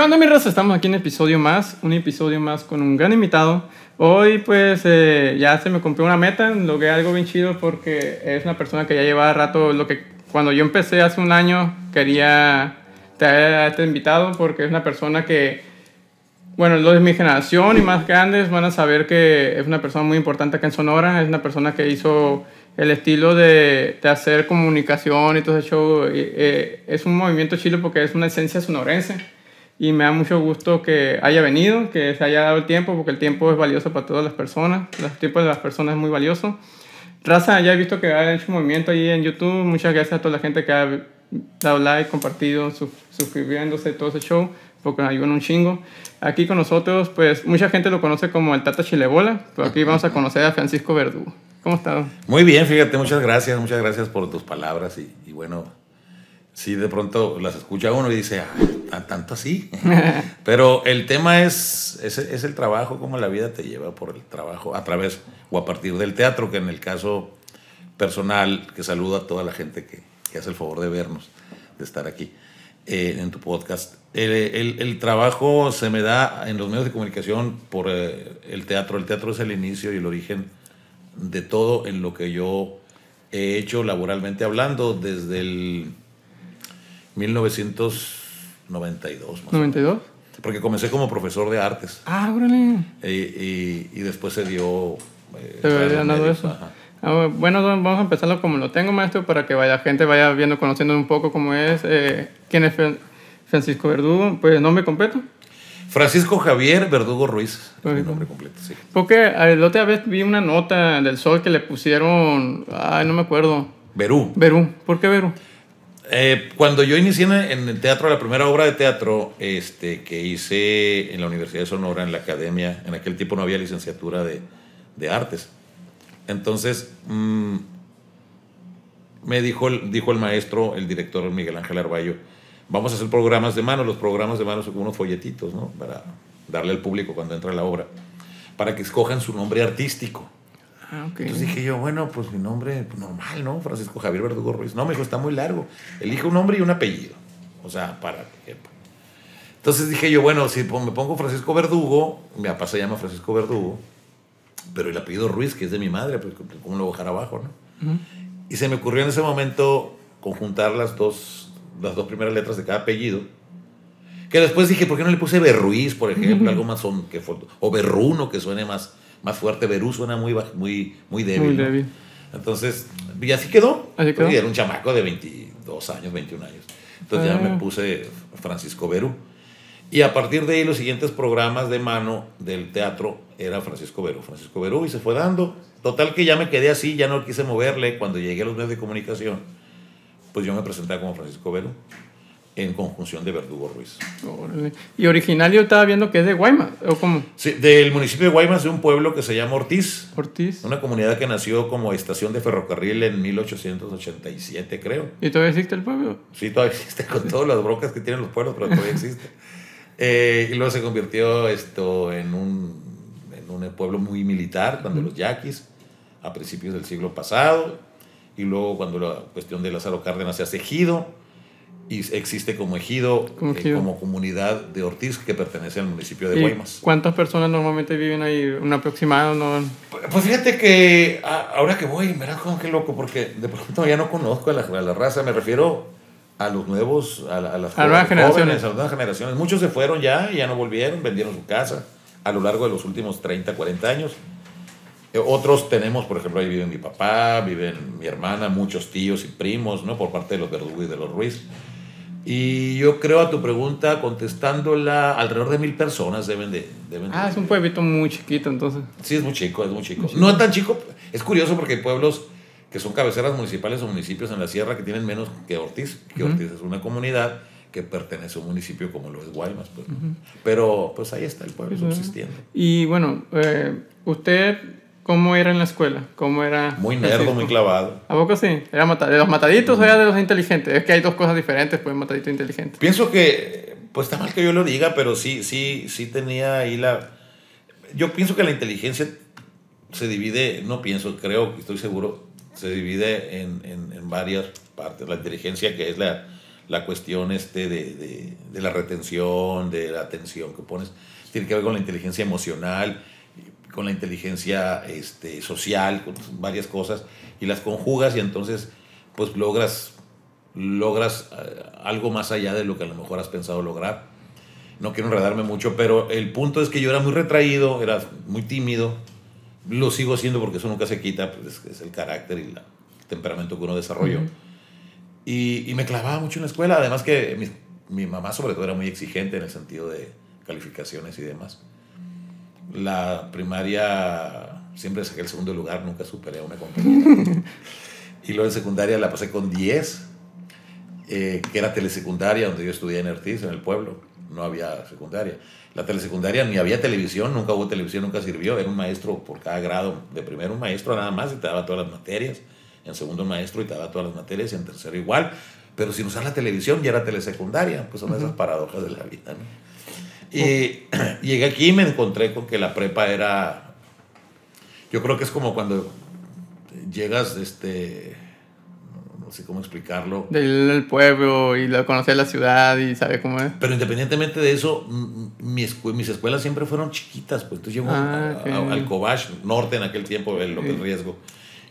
¿Qué onda, mi raza? Estamos aquí en un episodio más, un episodio más con un gran invitado. Hoy, pues, eh, ya se me cumplió una meta, logré algo bien chido porque es una persona que ya lleva rato, lo que cuando yo empecé hace un año, quería traer a este invitado porque es una persona que, bueno, los de mi generación y más grandes van a saber que es una persona muy importante acá en Sonora, es una persona que hizo el estilo de, de hacer comunicación y todo ese show, eh, es un movimiento chido porque es una esencia sonorense y me da mucho gusto que haya venido, que se haya dado el tiempo, porque el tiempo es valioso para todas las personas, el tiempo de las personas es muy valioso. Raza, ya he visto que ha hecho movimiento ahí en YouTube, muchas gracias a toda la gente que ha dado like, compartido, suscribiéndose, todo ese show, porque nos ayudan un chingo. Aquí con nosotros, pues mucha gente lo conoce como el Tata Chilebola, pero aquí vamos a conocer a Francisco Verdugo. ¿Cómo estás? Muy bien, fíjate, muchas gracias, muchas gracias por tus palabras y, y bueno, sí, de pronto las escucha uno y dice, ah, tanto así. Pero el tema es, es, es, el trabajo, cómo la vida te lleva por el trabajo, a través o a partir del teatro, que en el caso personal, que saludo a toda la gente que, que hace el favor de vernos, de estar aquí eh, en tu podcast. El, el, el, trabajo se me da en los medios de comunicación por eh, el teatro. El teatro es el inicio y el origen de todo en lo que yo he hecho laboralmente hablando desde el 1992. Más ¿92? Porque comencé como profesor de artes. Ah, órale. Y, y, y, después se dio... Eh, ¿Te había dado eso? Ah, bueno, vamos a empezarlo como lo tengo, maestro, para que vaya, la gente vaya viendo, conociendo un poco cómo es. Eh, ¿Quién es Francisco Verdugo? Pues nombre completo. Francisco Javier Verdugo Ruiz. Es mi nombre completo, sí. Porque la otra vez vi una nota del sol que le pusieron... Ay, no me acuerdo. Berú. Berú. ¿Por qué Berú? Eh, cuando yo inicié en el teatro, la primera obra de teatro este, que hice en la Universidad de Sonora, en la academia, en aquel tiempo no había licenciatura de, de artes. Entonces, mmm, me dijo, dijo el maestro, el director Miguel Ángel Arballo, vamos a hacer programas de mano. Los programas de mano son como unos folletitos, ¿no? Para darle al público cuando entra la obra, para que escojan su nombre artístico. Ah, okay. Entonces dije yo, bueno, pues mi nombre pues, normal, ¿no? Francisco Javier Verdugo Ruiz. No, me dijo, está muy largo. Elige un nombre y un apellido. O sea, para que... Entonces dije yo, bueno, si me pongo Francisco Verdugo, mi papá se llama Francisco Verdugo, pero el apellido Ruiz, que es de mi madre, pues ¿cómo lo voy a dejar abajo, no? Uh -huh. Y se me ocurrió en ese momento conjuntar las dos, las dos primeras letras de cada apellido. Que después dije, ¿por qué no le puse Berruiz, por ejemplo? Uh -huh. Algo más son, que, o Berruno, que suene más, más fuerte. Berú suena muy, muy, muy débil. Muy ¿no? débil. Entonces, y así quedó. Así quedó. Y era un chamaco de 22 años, 21 años. Entonces ah. ya me puse Francisco Berú. Y a partir de ahí los siguientes programas de mano del teatro era Francisco Berú. Francisco Berú y se fue dando. Total que ya me quedé así, ya no quise moverle. Cuando llegué a los medios de comunicación, pues yo me presenté como Francisco Berú en conjunción de Verdugo Ruiz. Y original yo estaba viendo que es de Guaymas, ¿o cómo? Sí, del municipio de Guaymas, de un pueblo que se llama Ortiz. Ortiz. Una comunidad que nació como estación de ferrocarril en 1887, creo. ¿Y todavía existe el pueblo? Sí, todavía existe, con todas las brocas que tienen los pueblos, pero todavía existe. eh, y luego se convirtió esto en un, en un pueblo muy militar, cuando uh -huh. los yaquis, a principios del siglo pasado. Y luego cuando la cuestión de Lázaro Cárdenas se hace ejido y existe como ejido, como, eh, como, comunidad de Ortiz que pertenece al municipio de Guaymas. ¿Cuántas personas normalmente viven ahí? ¿Un aproximado? No? Pues fíjate que ahora que voy, verás como qué loco, porque de pronto ya no conozco a la, a la raza, me refiero a los nuevos, a, a las a nuevas generaciones. a las nuevas generaciones. Muchos se fueron ya y ya no volvieron, vendieron su casa a lo largo de los últimos 30, 40 años. Eh, Otros tenemos, por ejemplo, ahí viven mi papá, viven mi hermana, muchos tíos y primos, ¿no? Por parte de los Verdugo y de los Ruiz. Y yo creo a tu pregunta, contestándola, alrededor de mil personas deben de... Deben ah, es un pueblito muy chiquito entonces. Sí, es muy chico, es muy chico. No es tan chico, es curioso porque hay pueblos que son cabeceras municipales o municipios en la sierra que tienen menos que Ortiz, que uh -huh. Ortiz es una comunidad que pertenece a un municipio como lo es Guaymas. Pues. Uh -huh. Pero pues ahí está el pueblo uh -huh. subsistiendo. Y bueno, eh, usted ¿Cómo era en la escuela? ¿Cómo era? Muy nerdo, muy clavado. ¿A poco sí? ¿Era de los mataditos o era de los inteligentes? Es que hay dos cosas diferentes, pues, matadito e inteligente. Pienso que, pues está mal que yo lo diga, pero sí, sí, sí tenía ahí la... Yo pienso que la inteligencia se divide, no pienso, creo, estoy seguro, se divide en, en, en varias partes. La inteligencia que es la, la cuestión este de, de, de, la retención, de la atención que pones, tiene que ver con la inteligencia emocional, con la inteligencia este, social, con varias cosas, y las conjugas y entonces pues logras, logras eh, algo más allá de lo que a lo mejor has pensado lograr. No quiero enredarme mucho, pero el punto es que yo era muy retraído, era muy tímido, lo sigo siendo porque eso nunca se quita, pues es el carácter y el temperamento que uno desarrolló. y, y, me clavaba mucho en la escuela, además que mi, mi, mamá sobre todo era muy exigente en el sentido de calificaciones y demás. La primaria siempre saqué el segundo lugar, nunca superé a una compañera. y luego en secundaria la pasé con 10, eh, que era telesecundaria, donde yo estudié en Ortiz, en el pueblo. No había secundaria. La telesecundaria ni había televisión, nunca hubo televisión, nunca sirvió. Era un maestro por cada grado. De primero un maestro nada más y te daba todas las materias. En segundo un maestro y te daba todas las materias. Y en tercero igual. Pero sin usar la televisión ya era telesecundaria. Pues son esas paradojas de la vida. ¿no? Y llegué aquí y me encontré con que la prepa era... Yo creo que es como cuando llegas, este no sé cómo explicarlo. Del pueblo y conocer la ciudad y saber cómo es. Pero independientemente de eso, mis, mis escuelas siempre fueron chiquitas, pues entonces llego ah, al Cobach Norte en aquel tiempo, el López Riesgo,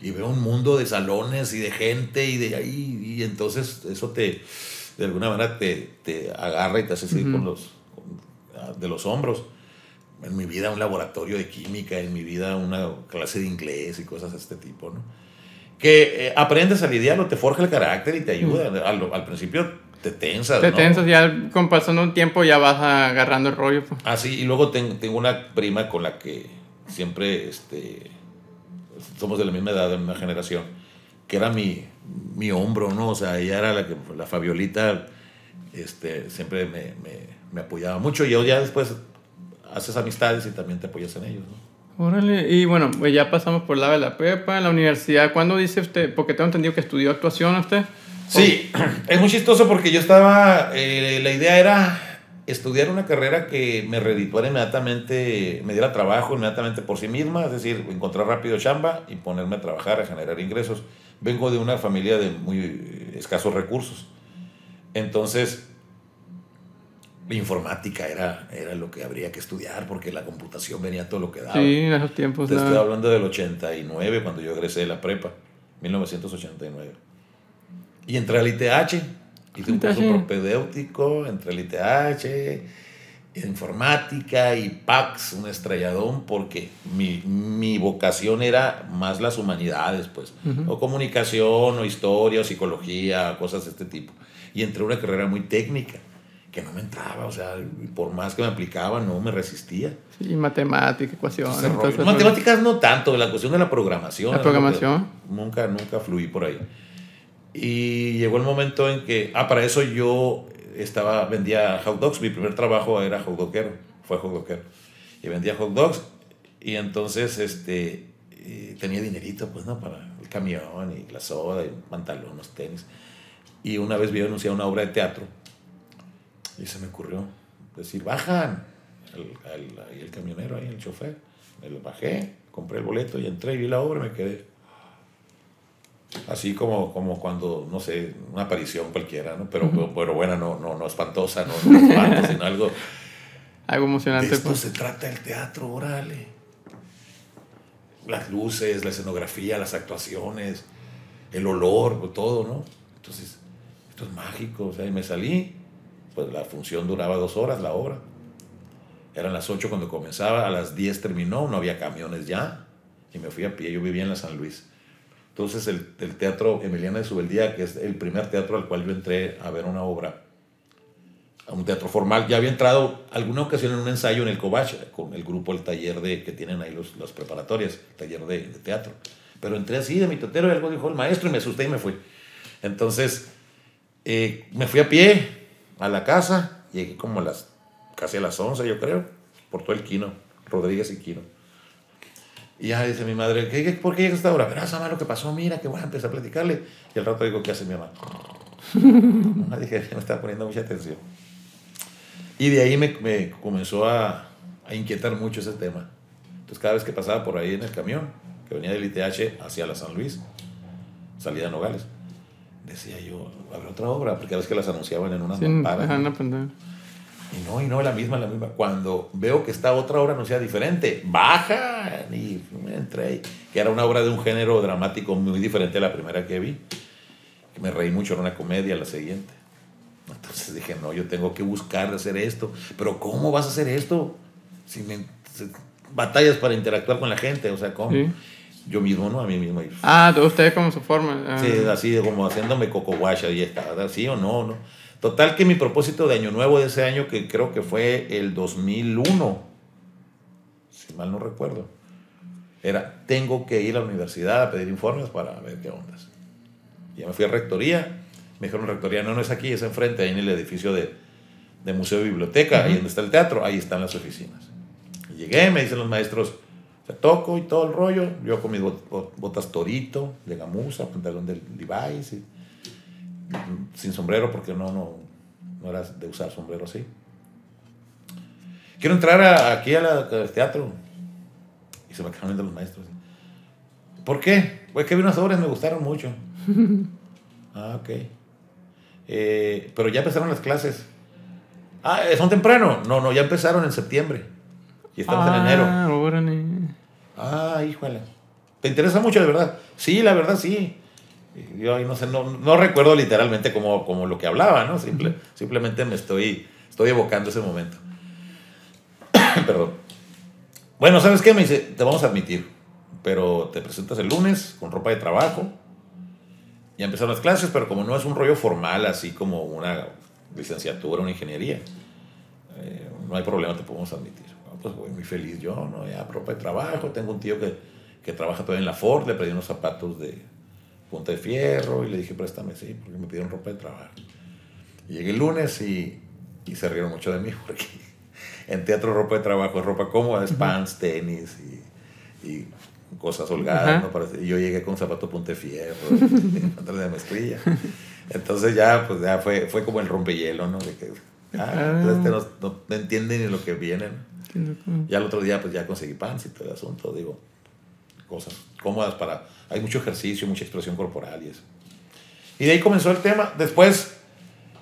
y veo un mundo de salones y de gente y de ahí, y entonces eso te, de alguna manera te, te agarra y te hace seguir con los, de los hombros. En mi vida un laboratorio de química, en mi vida una clase de inglés y cosas de este tipo, ¿no? que eh, aprendes a lidiarlo, te forja el carácter y te ayuda. Al, al, principio te tensas. Te tensas, ya con pasando un tiempo ya vas agarrando el rollo. Pues. Ah, sí, y luego tengo una prima con la que siempre este, somos de la misma edad, de la misma generación, que era mi, mi hombro, ¿no? O sea, ella era la que, la Fabiolita, este, siempre me, me, me apoyaba mucho y yo ya después haces amistades y también te apoyas en ellos, ¿no? Órale, y bueno, pues ya pasamos por la de la prepa, en la universidad. ¿Cuándo dice usted? Porque tengo entendido que estudió actuación usted. Sí, es muy chistoso porque yo estaba, eh, la idea era estudiar una carrera que me redituara inmediatamente, me diera trabajo inmediatamente por sí misma, es decir, encontrar rápido chamba y ponerme a trabajar, a generar ingresos. Vengo de una familia de muy escasos recursos. Entonces, informática era, era lo que habría que estudiar porque la computación venía todo lo que daba. Sí, en esos tiempos. Te estoy hablando del 89, cuando yo egresé de la prepa, 1989. Y entré al ITH, hice un curso propedéutico, entré al ITH, informática y PAX, un estrelladón, porque mi, mi vocación era más las humanidades, pues, o comunicación, o historia, o psicología, cosas de este tipo. Y entré a una carrera muy técnica que no me entraba, o sea, por más que me aplicaba, no me resistía. Sí, matemáticas, ecuaciones. Matemáticas no tanto, la cuestión de la programación. La programación. Nunca, nunca fluí por ahí. Y llegó el momento en que, ah, para eso yo estaba, vendía hot dogs, mi primer trabajo era hot dogero, fue hot dogero. Y vendía hot dogs y entonces este, tenía dinerito, pues, ¿no? Para el camión y la soda y pantalón, los tenis. Y una vez vi anunciar una obra de teatro y se me ocurrió decir, bajan. El, el, el camionero ahí, el chofer. Me lo bajé, compré el boleto y entré y vi la obra y me quedé. Así como, como cuando, no sé, una aparición cualquiera, ¿no? Pero, pero, buena, no, no, no espantosa, no, no espanto, sino algo... Algo emocionante. De esto pues. se trata el teatro, órale. Las luces, la escenografía, las actuaciones, el olor, todo, ¿no? Entonces, esto es mágico, o sea, y me salí pues la función duraba dos horas, la obra. Eran las 8 cuando comenzaba, a las 10 terminó, no había camiones ya, y me fui a pie, yo vivía en la San Luis. Entonces el, el Teatro Emiliana de Subeldía, que es el primer teatro al cual yo entré a ver una obra, a un teatro formal, ya había entrado alguna ocasión en un ensayo en el Cobach, con el grupo, el taller de, que tienen ahí los, las preparatorias, taller de, teatro. Pero entré así de mi tetero y algo dijo el maestro y me asusté y me fui. Entonces eh, me fui a pie, a la casa, llegué como a las, casi a las 11 yo creo, por todo el Quino, Rodríguez y Quino. Y ya dice mi madre, ¿Qué, por qué llegas a esta hora? Verás, mamá, lo que pasó, mira, que bueno, empecé a platicarle. Y al rato digo, ¿qué hace mi mamá? no, dije, me estaba poniendo mucha atención. Y de ahí me, me comenzó a, a, inquietar mucho ese tema. Entonces cada vez que pasaba por ahí en el camión, que venía del ITH hacia la San Luis, salida de Nogales, decía yo, habrá otra obra, porque a veces que las anunciaban en Sí, una pantalla. Y no, y no, la misma, la misma. Cuando veo que esta otra obra anunciada diferente, baja, y me entré, que era una obra de un género dramático muy diferente a la primera que vi. Que me reí mucho, era una comedia la siguiente. Entonces dije, no, yo tengo que buscar hacer esto. Pero ¿cómo vas a hacer esto? Si me, batallas para interactuar con la gente, o sea, ¿cómo? Sí. Yo mismo, ¿no? A mí mismo. y- Ah, ustedes como su forma. ah. Sí, así de como haciéndome coco guacha y está, ¿sí o no, no? Total que mi propósito de año nuevo de ese año, que creo que fue el 2001, si mal no recuerdo, era, tengo que ir a la universidad a pedir informes para ver qué ondas. Ya me fui a rectoría, me dijeron rectoría, no, no es aquí, es enfrente, ahí en el edificio de, de Museo y Biblioteca, ahí donde está el teatro, ahí están las oficinas. Y llegué, me dicen los maestros, te toco y todo el rollo, yo con mis bot- bot- botas torito, de gamuza, pantalón de Levi's, y, mm, sin sombrero porque no, no, no era de usar sombrero así. Quiero entrar a- aquí a la- al teatro. Y se me quedaron viendo los maestros. ¿Por qué? Pues que vi unas obras, me gustaron mucho. ah, ok. Eh, pero ya empezaron las clases. Ah, ¿son temprano? No, no, ya empezaron en septiembre. Y estamos en enero. Ah, órale. Ah, híjole. ¿Te interesa mucho, de verdad? Sí, la verdad, sí. Yo ahí no sé, no, no recuerdo literalmente como, como lo que hablaba, ¿no? Simple- Simplemente me estoy, estoy evocando ese momento. Perdón. Bueno, ¿sabes qué? Me dice, te vamos a admitir, pero te presentas el lunes con ropa de trabajo. Ya empezaron las clases, pero como no es un rollo formal, así como una licenciatura, una ingeniería, eh, no hay problema, te podemos admitir. Pues voy muy feliz yo, ¿no? Ya ropa de trabajo, tengo un tío que, que trabaja todavía en la Ford, le pedí unos zapatos de punta de fierro y le dije, préstame, sí, porque me pidieron ropa de trabajo. Y llegué el lunes y, y se rieron mucho de mí, porque en teatro ropa de trabajo es ropa cómoda, es pants, tenis y, y cosas holgadas. ¿no? Parece- Y yo llegué con zapato punta de fierro, y de mezclilla. Entonces ya, pues ya fue, fue como el rompehielo, ¿no? De que, ah, Ah. este no, no, no entiende ni lo que viene, ¿no? Qué loco. Ya el otro día, pues ya conseguí todo el asunto, digo, cosas cómodas para. Hay mucho ejercicio, mucha expresión corporal y eso. Y de ahí comenzó el tema. Después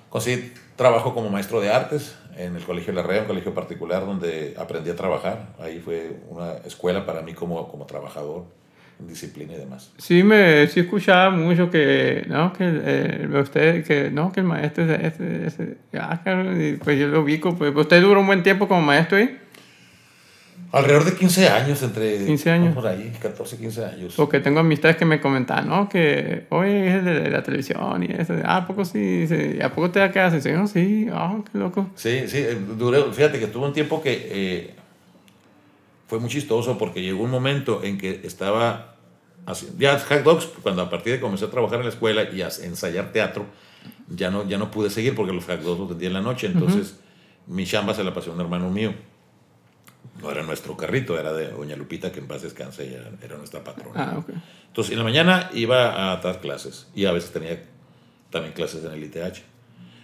conseguí trabajo como maestro de artes en el Colegio La Rea, un colegio particular donde aprendí a trabajar. Ahí fue una escuela para mí como, como trabajador disciplina y demás. Sí, me sí escuchaba mucho que, no, que eh, usted, que, no, que el maestro es ese, ese, ah, y pues yo lo ubico, pues usted duró un buen tiempo como maestro ahí, Alrededor de 15 años, entre... 15 años. Por ahí, 14, 15 años. porque tengo amistades que me comentaban, no, que hoy es el de la televisión y eso, ah, ¿a poco sí? Dice, ¿Y ¿A poco te da haces? Sí, sí, ah, qué loco. Sí, sí, eh, duré, fíjate que tuve un tiempo que eh, fue muy chistoso porque llegó un momento en que estaba ya Hack Dogs, cuando a partir de que comencé a trabajar en la escuela y a ensayar teatro, ya no, ya no pude seguir porque los Hack Dogs los vendía en la noche, entonces mi chamba se la pasó a un hermano mío. No era nuestro carrito, era de Doña Lupita, que en paz descanse, ella era nuestra patrona. Ah, ok. Entonces, en la mañana iba a dar clases y a veces tenía también clases en el ITH.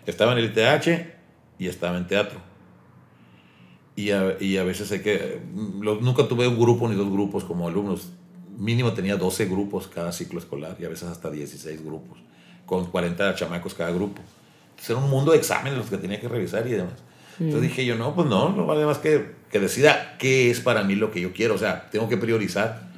Estaba en el ITH y estaba en teatro. Y a, y a veces hay que... lo- nunca tuve un grupo ni dos grupos como alumnos. Mínimo tenía 12 grupos cada ciclo escolar y a veces hasta 16 grupos, con 40 chamacos cada grupo. Entonces era un mundo de exámenes los que tenía que revisar y demás. Entonces dije yo, no, pues no, no vale más que, que decida qué es para mí lo que yo quiero. O sea, tengo que priorizar.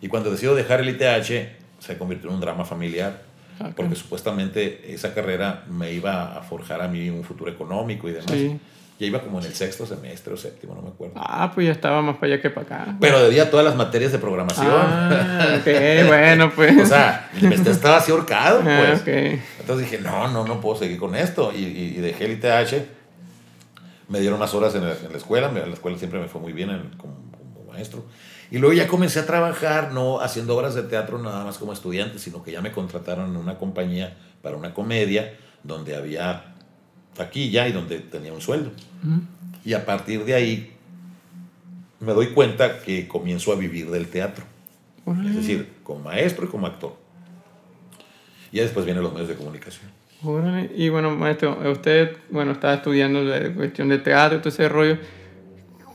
Y cuando decido dejar el ITH, se convirtió en un drama familiar. Ah, Porque supuestamente esa carrera me iba a forjar a mí un futuro económico y demás. Sí. Ya iba como en el sexto semestre o séptimo, no me acuerdo. Ah, pues ya estaba más para allá que para acá. Pero debía todas las materias de programación. Ah, ok, bueno, pues. o sea, me estaba así ahorcado, Ah, pues. ok. Entonces dije, no, no, no puedo seguir con esto. Y, y- y dejé el ITH. Me dieron más horas en la, en la escuela. la escuela siempre me fue muy bien en- como, como maestro. Y luego ya comencé a trabajar, no haciendo obras de teatro nada más como estudiante, sino que ya me contrataron en una compañía para una comedia donde había taquilla y donde tenía un sueldo. Y a partir de ahí me doy cuenta que comienzo a vivir del teatro. Es decir, como maestro y como actor. Y ya después vienen los medios de comunicación. Órale. Y bueno, maestro, usted, bueno, estaba estudiando la cuestión de teatro y todo ese rollo.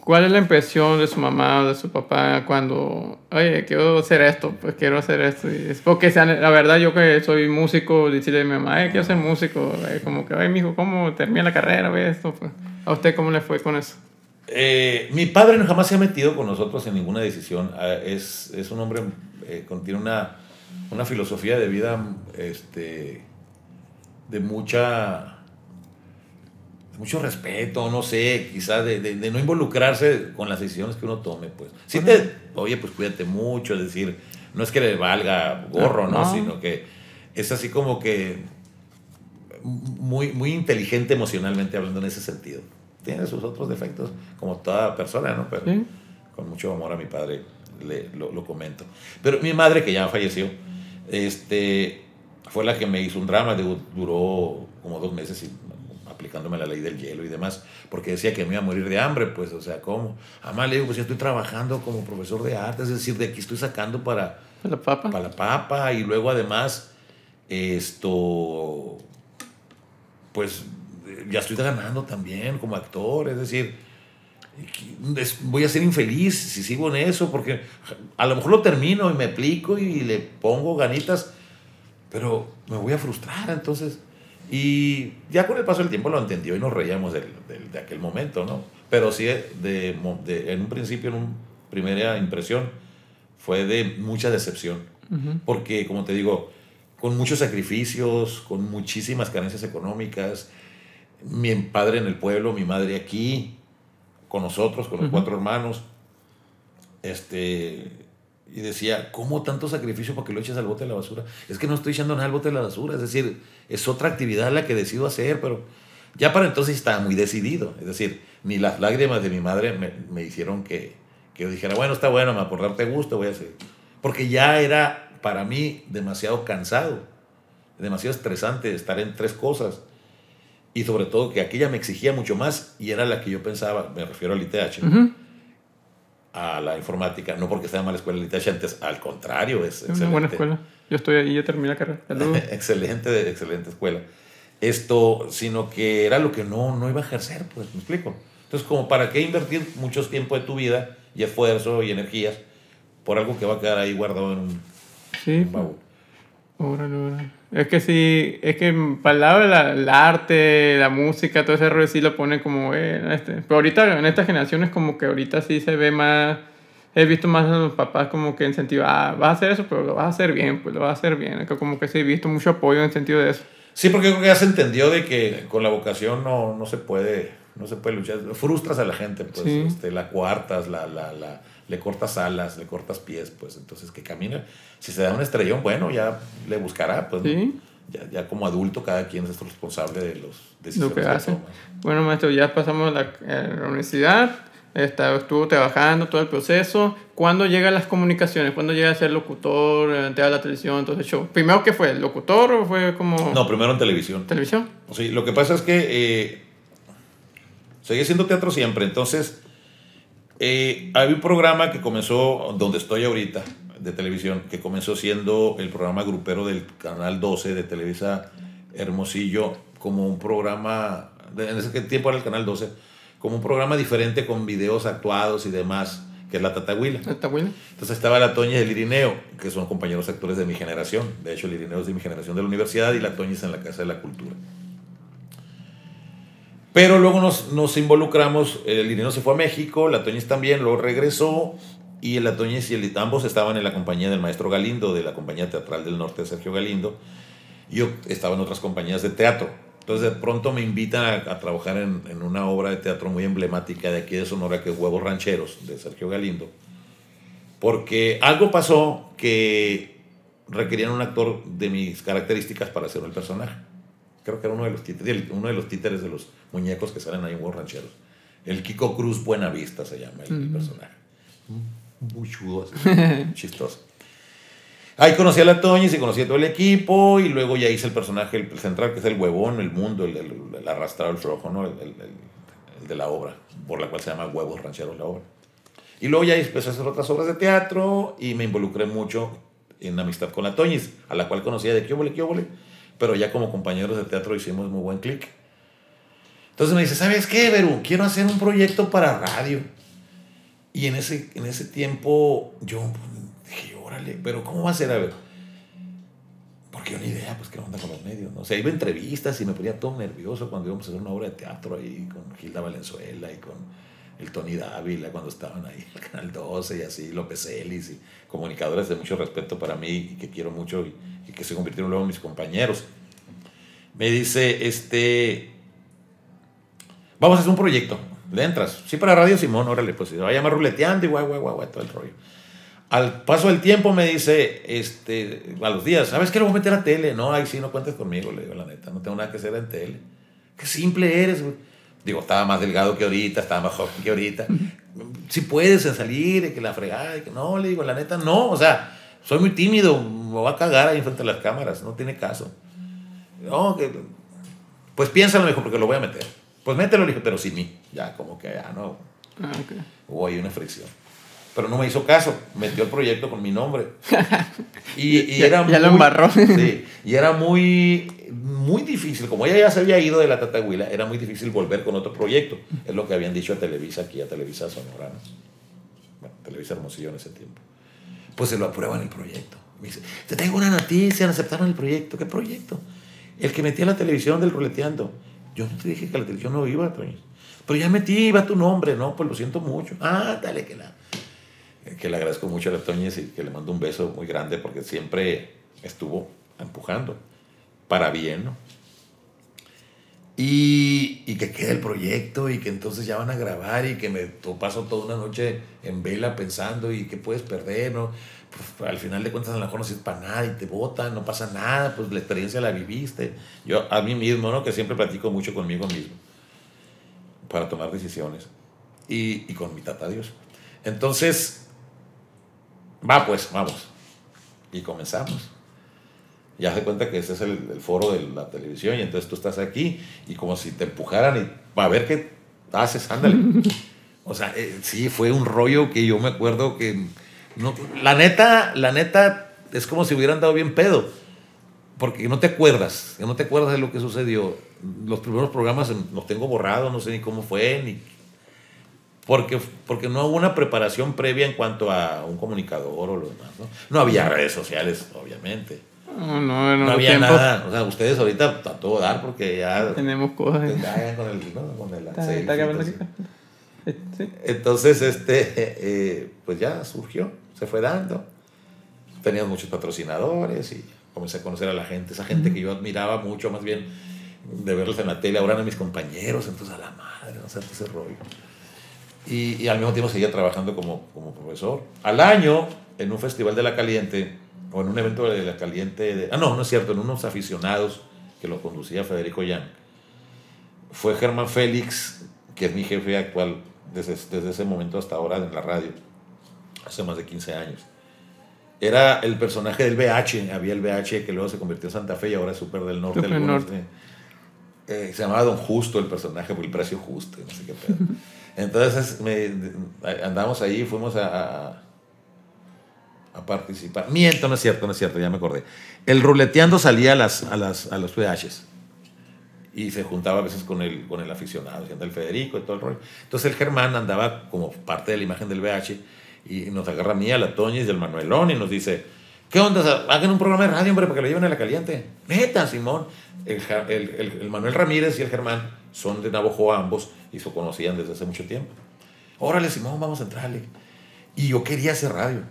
¿Cuál es la impresión de su mamá o de su papá cuando, oye, quiero hacer esto, pues quiero hacer esto? Es porque la verdad yo que soy músico, decirle a mi mamá, eh, quiero ser músico, como que, ay, mijo, ¿cómo termina la carrera? Ve esto. Pues, ¿A usted cómo le fue con eso? Eh, mi padre jamás se ha metido con nosotros en ninguna decisión. Ah, es, es un hombre eh, tiene una, una filosofía de vida este, de mucha mucho respeto, no sé, quizás de, de, no involucrarse con las decisiones que uno tome, pues. Sí te, oye, pues cuídate mucho, es decir, no es que le valga gorro, ¿no? Sino que es así como que muy, muy inteligente emocionalmente hablando en ese sentido. Tiene sus otros defectos, como toda persona, ¿no? Pero con mucho amor a mi padre le, lo, lo, comento. Pero mi madre, que ya falleció, este, fue la que me hizo un drama, duró como dos meses y aplicándome la ley del hielo y demás, porque decía que me iba a morir de hambre, pues, o sea, ¿cómo? Además le digo, pues yo estoy trabajando como profesor de arte, es decir, de aquí estoy sacando para... la papa? Para la papa, y luego además, esto, pues, ya estoy ganando también como actor, es decir, voy a ser infeliz si sigo en eso, porque a lo mejor lo termino y me aplico y le pongo ganitas, pero me voy a frustrar, entonces y ya con el paso del tiempo lo entendió y nos reíamos de, de, aquel momento, ¿no? Pero sí, de, en un principio, en una primera impresión, fue de mucha decepción. Porque, como te digo, con muchos sacrificios, con muchísimas carencias económicas, mi padre en el pueblo, mi madre aquí, con nosotros, con los cuatro hermanos, este, y decía, ¿cómo tanto sacrificio para que lo eches al bote de la basura? Es que no estoy echando nada al bote de la basura, es decir, es otra actividad la que decido hacer, pero ya para entonces estaba muy decidido. Es decir, ni las lágrimas de mi madre me, me hicieron que, que, dijera, bueno, está bueno, por darte gusto voy a hacer. Porque ya era para mí demasiado cansado, demasiado estresante estar en tres cosas. Y sobre todo que aquella me exigía mucho más y era la que yo pensaba, me refiero al ITH a la informática, no porque sea mala escuela de antes, al contrario, es, excelente. una buena escuela. Yo estoy ahí, yo terminé la carrera. excelente, excelente escuela. Esto, sino que era lo que no, no iba a ejercer, pues, me explico. Entonces, como para qué invertir mucho tiempo de tu vida y esfuerzo y energías por algo que va a quedar ahí guardado en un, sí, baúl. Órale, órale. Es que sí, es que para el lado del arte, la música, todo ese rollo sí lo pone como, eh, este. Pero ahorita, en esta generación es como que ahorita sí se ve más, he visto más a los papás como que en sentido, ah, vas a hacer eso, pero lo vas a hacer bien, pues lo vas a hacer bien. Como que sí he visto mucho apoyo en el sentido de eso. Sí, porque creo que ya se entendió de que con la vocación no, no se puede, no se puede luchar. Frustras a la gente, pues, este, la cuartas, la, la, la le cortas alas, le cortas pies, pues entonces que camine. Si se da un estrellón, bueno, ya le buscará, pues. Ya, ya, como adulto, cada quien es responsable de los decisiones Lo que hace. Bueno, maestro, ya pasamos la, eh, la universidad, está, estuvo trabajando todo el proceso. ¿Cuándo llegan las comunicaciones? ¿Cuándo llega a ser locutor, eh, te la televisión, todo ese show? ¿Primero qué fue? ¿Locutor o fue como...? No, primero en televisión. ¿Televisión? Sí, lo que pasa es que eh, seguí haciendo teatro siempre, entonces eh, hay un programa que comenzó donde estoy ahorita, de televisión, que comenzó siendo el programa grupero del Canal 12 de Televisa Hermosillo, como un programa, en ese tiempo era el Canal 12, como un programa diferente con videos actuados y demás, que es la Tatahuila. Tatahuila. Entonces estaba la Toña y el Irineo, que son compañeros actores de mi generación. De hecho, el Irineo es de mi generación de la universidad y la Toña es en la Casa de la Cultura. Pero luego nos, nos involucramos, el Irineo se fue a México, la Toñez también, luego regresó y el Toñez y el, ambos estaban en la compañía del maestro Galindo, de la compañía teatral del norte de Sergio Galindo. Yo estaba en otras compañías de teatro. Entonces de pronto me invitan a, trabajar en, en, una obra de teatro muy emblemática de aquí de Sonora, que es Huevos Rancheros, de Sergio Galindo. Porque algo pasó que requerían un actor de mis características para hacer el personaje creo que era uno de los títeres, uno de los títeres de los muñecos que salen ahí en Huevos Rancheros. El Kiko Cruz Buenavista se llama el, personaje. Muy chudo, chistoso. Ahí conocí a la Toña y conocí a todo el equipo y luego ya hice el personaje el, central que es el huevón, el mundo, el, el, arrastrado, el flojo, ¿no? El, de la obra, por la cual se llama Huevos Rancheros la obra. Y luego ya empecé a hacer otras obras de teatro y me involucré mucho en amistad con la Toñis, a la cual conocía de Kiobole, Kiobole pero ya como compañeros de teatro hicimos muy buen clic. Entonces me dice, ¿sabes qué, Beru? Quiero hacer un proyecto para radio. Y en ese, en ese tiempo yo dije, órale, pero ¿cómo va a ser? A ver. Porque yo ni idea, pues, qué onda con los medios. ¿no? O sea, iba a entrevistas y me ponía todo nervioso cuando íbamos a hacer una obra de teatro ahí con Gilda Valenzuela y con el Tony Dávila cuando estaban ahí el Canal 12 y así, López Ellis comunicadores de mucho respeto para mí y que quiero mucho y que se convirtieron luego en mis compañeros. Me dice, este, vamos a hacer un proyecto, le entras, sí para Radio Simón, órale, pues se va a llamar ruleteando y guay, guay, guay, guay, todo el rollo. Al paso del tiempo me dice, este, a los días, ¿sabes qué? Lo voy a meter a tele. No, ahí sí, no cuentes conmigo, le digo, la neta, no tengo nada que hacer en tele. Qué simple eres, güey. Digo, estaba más delgado que ahorita, estaba más joven que ahorita. Si puedes salir, que la fregada, que no, le digo, la neta, no, o sea, soy muy tímido, me voy a cagar ahí frente a las cámaras, no tiene caso. No, que, pues piénsalo, mejor, porque lo voy a meter. Pues mételo, le dije, pero sin mí. Ya, como que ya no. Ah, ok. Hubo ahí una fricción. Pero no me hizo caso, metió el proyecto con mi nombre. Y, y Ya- era ya lo muy- embarró. Sí, y era muy, muy difícil. Como ella ya se había ido de la Tatahuila, era muy difícil volver con otro proyecto. Es lo que habían dicho a Televisa aquí, a Televisa Sonora. ¿no? Bueno, Televisa Hermosillo en ese tiempo. Pues se lo aprueban el proyecto. Me dice, te tengo una noticia, aceptaron el proyecto. ¿Qué proyecto? El que metí a la televisión del ruleteando. Yo no te dije que la televisión no iba, pero ya metí, iba tu nombre, ¿no? Pues lo siento mucho. Ah, dale, que la que le agradezco mucho a la Toñez y que le mando un beso muy grande porque siempre estuvo empujando para bien, ¿no? Y, y que quede el proyecto y que entonces ya van a grabar y que me paso toda una noche en vela pensando y que puedes perder, ¿no? Pues, al final de cuentas a lo mejor no sirve para nada y te votan, no pasa nada, pues la experiencia la viviste. Yo a mí mismo, ¿no? Que siempre platico mucho conmigo mismo para tomar decisiones y, y con mi tata Dios. Entonces, va pues, vamos. Y comenzamos. Ya se cuenta que ese es el, el foro de la televisión y entonces tú estás aquí y como si te empujaran y a ver qué haces, ándale. O sea, eh, sí, fue un rollo que yo me acuerdo que... No, la neta, la neta, es como si hubieran dado bien pedo. Porque no te acuerdas, no te acuerdas de lo que sucedió. Los primeros programas los tengo borrados, no sé ni cómo fue, ni porque, porque no hubo una preparación previa en cuanto a un comunicador o lo demás. No, no había redes sociales, obviamente. No, no, No otro había tiempo nada. O sea, ustedes ahorita a todo dar porque ya. tenemos cosas. ya ya con el. ¿no? Con el Está- selfie, está acabando aquí. entonces. Eh, Sí. Entonces, este, eh, pues ya surgió, se fue dando. Teníamos muchos patrocinadores y comencé a conocer a la gente, esa gente que yo admiraba mucho, más bien de verlos en la tele, ahora eran mis compañeros, entonces a la madre, no sé, todo ese rollo. Y, y al mismo tiempo seguía trabajando como, como profesor. Al año, en un festival de la Caliente, o en un evento de la Caliente, de- ah, no, no es cierto, en unos aficionados que lo conducía Federico Yang, fue Germán Félix, que es mi jefe actual desde, desde ese momento hasta ahora en la radio, hace más de 15 años. Era el personaje del BH, había el BH que luego se convirtió en Santa Fe y ahora es Super del Norte. Super algunos, Norte. eh, se llamaba Don Justo el personaje por el precio justo, no sé qué pedo. Entonces me, andamos ahí, fuimos a, a, a participar. Miento, no es cierto, no es cierto, ya me acordé. El ruleteando salía a, las, a, las, a los VHs y se juntaba a veces con el, con el aficionado, siendo el Federico y todo el rollo. Entonces el Germán andaba como parte de la imagen del VH y nos agarra a mí, a la Toñez y al Manuelón y nos dice, ¿qué onda? Hagan un programa de radio, hombre, para que lo lleven a la caliente. Neta, Simón. El, el- el Manuel Ramírez y el Germán son de Navojoa ambos y se conocían desde hace mucho tiempo. Órale, Simón, vamos a entrarle. Y yo quería hacer radio.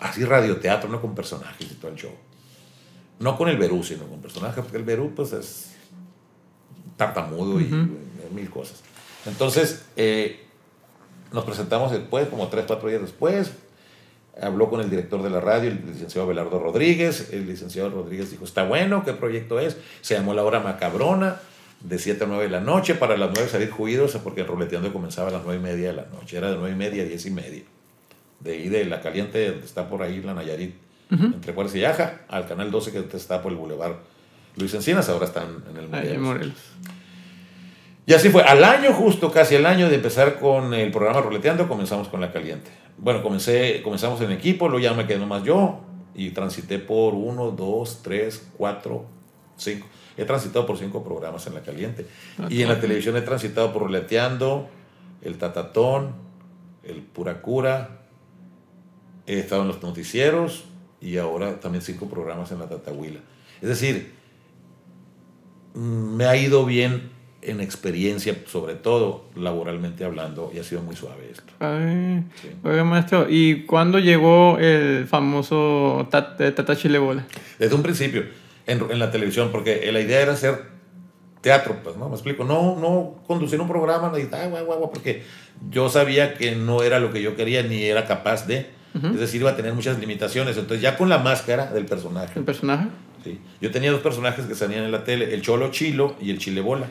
Así radioteatro, no con personajes y todo el show. No con el Berú, sino con personajes, porque el Berú pues es tartamudo y eh, mil cosas. Entonces, eh, nos presentamos después, como tres, cuatro días después. Habló con el director de la radio, el licenciado Belardo Rodríguez. El licenciado Rodríguez dijo, está bueno, ¿qué proyecto es? Se llamó La Hora Macabrona, de 7 a 9 de la noche. Para las 9 salir juidos, porque el ruleteando comenzaba a las 9 y media de la noche. Era de 9 y media a 10 y media. De ahí de la caliente, donde está por ahí la Nayarit, entre Juárez y Yaja, al canal 12 que está por el Boulevard Luis Encinas, ahora están en el Morelos. Morelos. Y así fue. Al año, justo casi al año de empezar con el programa Roleteando, comenzamos con La Caliente. Bueno, comencé, comenzamos en equipo, luego ya me quedé nomás yo y transité por uno, dos, tres, cuatro, cinco. He transitado por cinco programas en La Caliente. Ah, Y en la televisión he transitado por Roleteando, El Tatatón, el Pura Cura, he estado en los noticieros y ahora también cinco programas en la Tatahuila. Es decir, mm, me ha ido bien en experiencia, sobre todo laboralmente hablando, y ha sido muy suave esto. Ay, Oiga, maestro, ¿y cuándo llegó el famoso Tata Chile Bola? Desde un principio, en, en, la televisión, porque la idea era hacer teatro, pues, ¿no? Me explico, no, no conducir un programa, no, ah, guau, guau, porque yo sabía que no era lo que yo quería ni era capaz de, es decir, iba a tener muchas limitaciones, entonces ya con la máscara del personaje. ¿El personaje? Sí. Yo tenía dos personajes que salían en la tele, el Cholo Chilo y el Chile Bola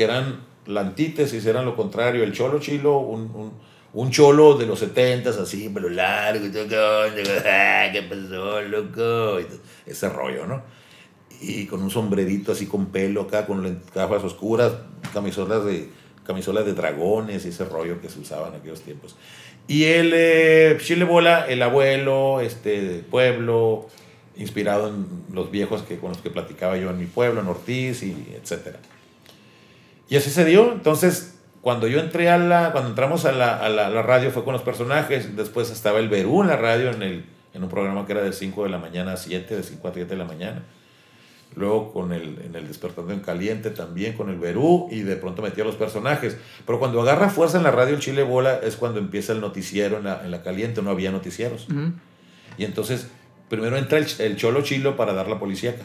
que eran la antítesis, eran lo contrario. El cholo chilo, un, un, cholo de los setentas, así, pero largo, ¿qué pasó, loco? Ese rollo, ¿no? Y con un sombrerito así con pelo acá, con gafas oscuras, camisolas de, camisolas de dragones y ese rollo que se usaba en aquellos tiempos. Y el eh, Chile Bola, el abuelo, este, pueblo, inspirado en los viejos que, con los que platicaba yo en mi pueblo, en Ortiz, y etcétera. Y así se dio. Entonces, cuando yo entré a la, cuando entramos a la, a la, radio fue con los personajes. Después estaba el Berú en la radio, en, el, en un programa que era de 5 de la mañana a 7, de 5 a 7 de la mañana. Luego con el, en el Despertando en Caliente también con el Berú y de pronto metía los personajes. Pero cuando agarra fuerza en la radio el Chile Bola es cuando empieza el noticiero en la, en la Caliente, no había noticieros. Y entonces primero entra el, el, Cholo Chilo para dar la policíaca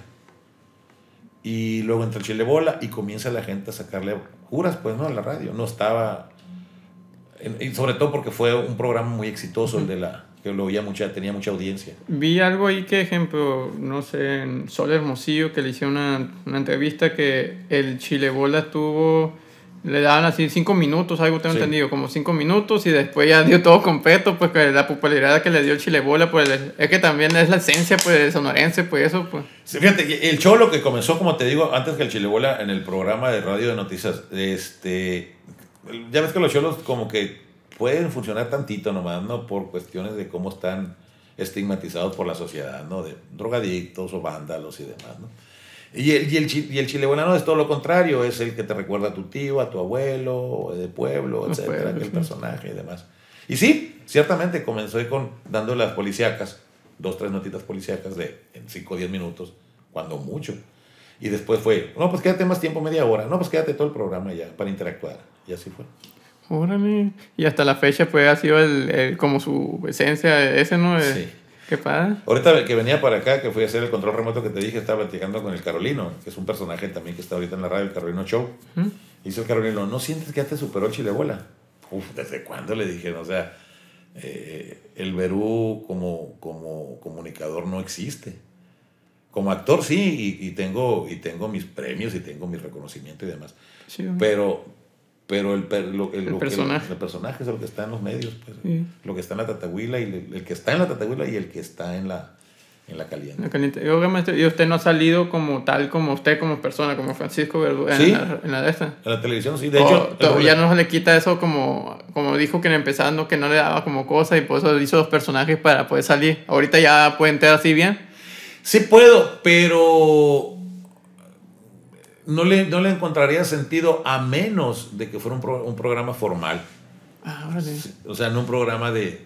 y luego entra el chile bola y comienza la gente a sacarle juras, pues, ¿no? En la radio. No estaba. Y sobre todo porque fue un programa muy exitoso, el de la. Que lo oía mucha, tenía mucha audiencia. Vi algo ahí que, ejemplo, no sé, en Sol Hermosillo, que le hicieron una, una entrevista que el chile bola tuvo le daban así cinco minutos, algo tengo entendido, como cinco minutos y después ya dio todo completo, pues que la popularidad que le dio el Chile Bola, pues es que también es la esencia pues sonorense, pues eso pues. fíjate, el cholo que comenzó, como te digo, antes que el Chile Bola en el programa de radio de noticias, este, ya ves que los cholos como que pueden funcionar tantito nomás, ¿no? Por cuestiones de cómo están estigmatizados por la sociedad, ¿no? De drogadictos o vándalos y demás, ¿no? Y el, y, el, y el es todo lo contrario, es el que te recuerda a tu tío, a tu abuelo, de pueblo, etcétera, aquel personaje y demás. Y sí, ciertamente comenzó con dando las policíacas, dos, tres notitas policíacas de en 5 o 10 minutos, cuando mucho. Y después fue, no, pues quédate más tiempo, media hora, no, pues quédate todo el programa ya para interactuar. Y así fue. Órale. Y hasta la fecha, pues ha sido el, como su esencia, ese, ¿no? Sí. Qué padre. Ahorita que venía para acá, que fui a hacer el control remoto que te dije, estaba platicando con el Carolino, que es un personaje también que está ahorita en la radio, el Carolino Show. Dice el Carolino, ¿no sientes que ya te superó Chile Bola? Uf, ¿desde cuándo le dije? O sea, eh, el Berú como, como comunicador no existe. Como actor sí, y, tengo, y tengo mis premios y tengo mi reconocimiento y demás. pero, pero el, lo, el, personaje. el, personaje es lo que está en los medios, pues, lo que está en la tatahuila y el, que está en la tatahuila y el que está en la, en la caliente. Y usted no ha salido como tal, como usted, como persona, como Francisco Verdú, en, la, en la de esta. En la televisión, sí. De hecho, ya no se le quita eso como, como dijo que en empezando que no le daba como cosa y por eso hizo dos personajes para poder salir. Ahorita ya puede entrar así bien. Sí puedo, pero no le, no le encontraría sentido a menos de que fuera un, un programa formal. Ah, O sea, no un programa de,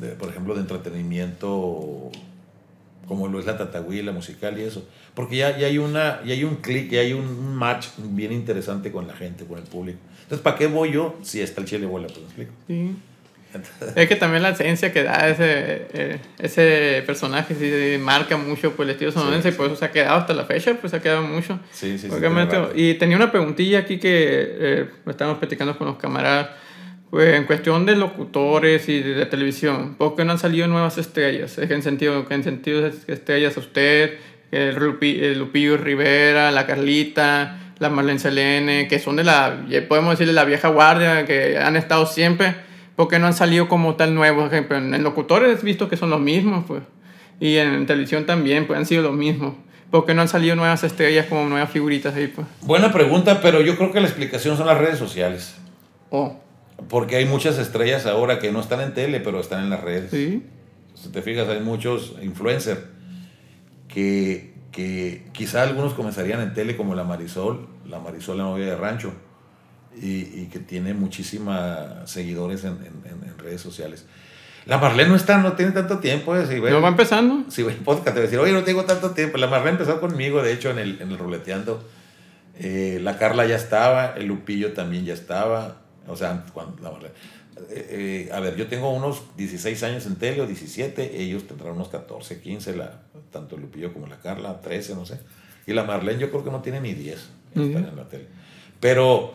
de, por ejemplo, de entretenimiento como lo es la tatahuila musical y eso. Porque ya, ya hay, una, ya hay un clic, ya hay un match bien interesante con la gente, con el público. Entonces, ¿para qué voy yo si está el chile bola? Pues explico. Sí es que también la esencia que da ese, eh, ese personaje sí, marca mucho pues, el estilo sonorense y por eso se ha quedado hasta la fecha, pues se ha quedado mucho. Sí, sí, y tenía una preguntilla aquí que eh, estábamos platicando con los camaradas. Pues en cuestión de locutores y de, televisión, ¿por qué no han salido nuevas estrellas? ¿En sentido, en sentido de estrellas usted, el, Lupillo Rivera, la Carlita, la Marlene Selene, que son de la, podemos decirle, la vieja guardia, que han estado siempre? Porque no han salido como tal nuevos. Por ejemplo, en, locutores he visto que son los mismos, pues. Y en televisión también, pues han sido los mismos. porque no han salido nuevas estrellas como nuevas figuritas ahí, pues? Buena pregunta, pero yo creo que la explicación son las redes sociales. Oh. Porque hay muchas estrellas ahora que no están en tele, pero están en las redes. Sí. Si te fijas, hay muchos influencers que, que quizá algunos comenzarían en tele como la Marisol, la Marisol la novia de rancho y, que tiene muchísimos seguidores en, en, redes sociales. La Marlene no está, no tiene tanto tiempo. Eh, si ¿No va empezando? Si voy podcast, te voy a decir, oye, no tengo tanto tiempo. La Marlene empezó conmigo, de hecho, en el, en el ruleteando. Eh, la Carla ya estaba, el Lupillo también ya estaba. O sea, cuando la Marlene. Eh, a ver, yo tengo unos 16 años en tele o 17, ellos tendrán unos 14, 15, la, tanto el Lupillo como la Carla, 13, no sé. Y la Marlene yo creo que no tiene ni 10 en la tele. Pero,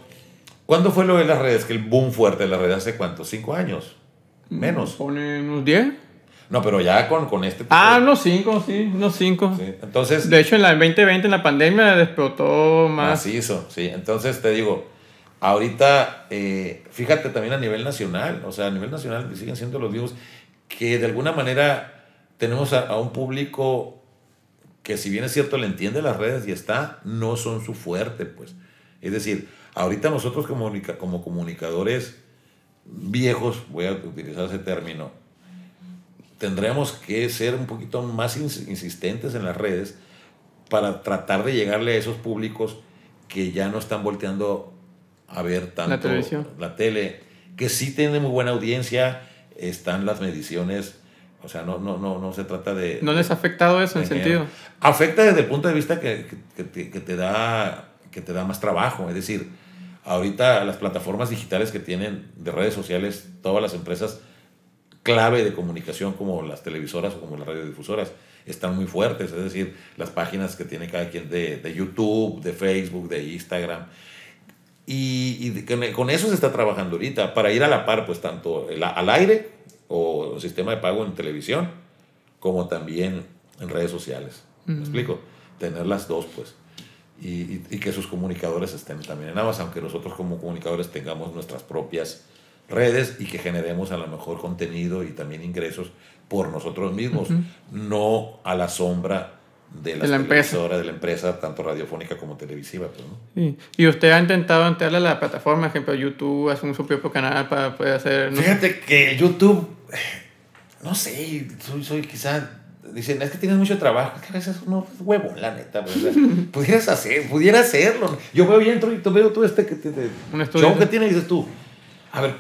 ¿cuándo fue lo de las redes? Que el boom fuerte de las redes, ¿hace cuánto? ¿Cinco años? Menos. ¿Pone unos 10? No, pero ya con, con este. ah, unos 5, sí, unos 5. Sí. Entonces. De hecho, en la 2020, en la pandemia, explotó más. hizo, sí. Entonces te digo, ahorita, eh, fíjate también a nivel nacional, o sea, a nivel nacional siguen siendo los vivos que de alguna manera tenemos a, a un público que si bien es cierto le entiende las redes y está, no son su fuerte, pues. Es decir, ahorita nosotros como, como comunicadores viejos, voy a utilizar ese término, tendremos que ser un poquito más insistentes en las redes para tratar de llegarle a esos públicos que ya no están volteando a ver tanto la, la tele, que sí tienen muy buena audiencia, están las mediciones o sea, no, no, no, no se trata de... ¿No les ha afectado eso en sentido? Afecta desde el punto de vista que, que, te da, que te da más trabajo. Es decir, ahorita las plataformas digitales que tienen de redes sociales, todas las empresas clave de comunicación como las televisoras o como las radiodifusoras están muy fuertes. Es decir, las páginas que tiene cada quien de, de YouTube, de Facebook, de Instagram. Y, y, con eso se está trabajando ahorita para ir a la par, pues tanto al aire o sistema de pago en televisión, como también en redes sociales. ¿Me explico? Tener las dos, pues. Y, y, que sus comunicadores estén también en ambas, aunque nosotros como comunicadores tengamos nuestras propias redes y que generemos a lo mejor contenido y también ingresos por nosotros mismos, no a la sombra de, la empresa. de la empresa, tanto radiofónica como televisiva. Pues, Y usted ha intentado entrarle a la plataforma, ejemplo, YouTube, hacer un su propio canal para poder hacer... Fíjate que YouTube, no sé, soy, soy quizá... Dicen, es que tienes mucho trabajo, que a veces uno es huevo, la neta. Pues, pudieras hacer, pudiera hacerlo. Yo veo y entro y veo todo este que, tiene un show que tiene y dices tú, a ver,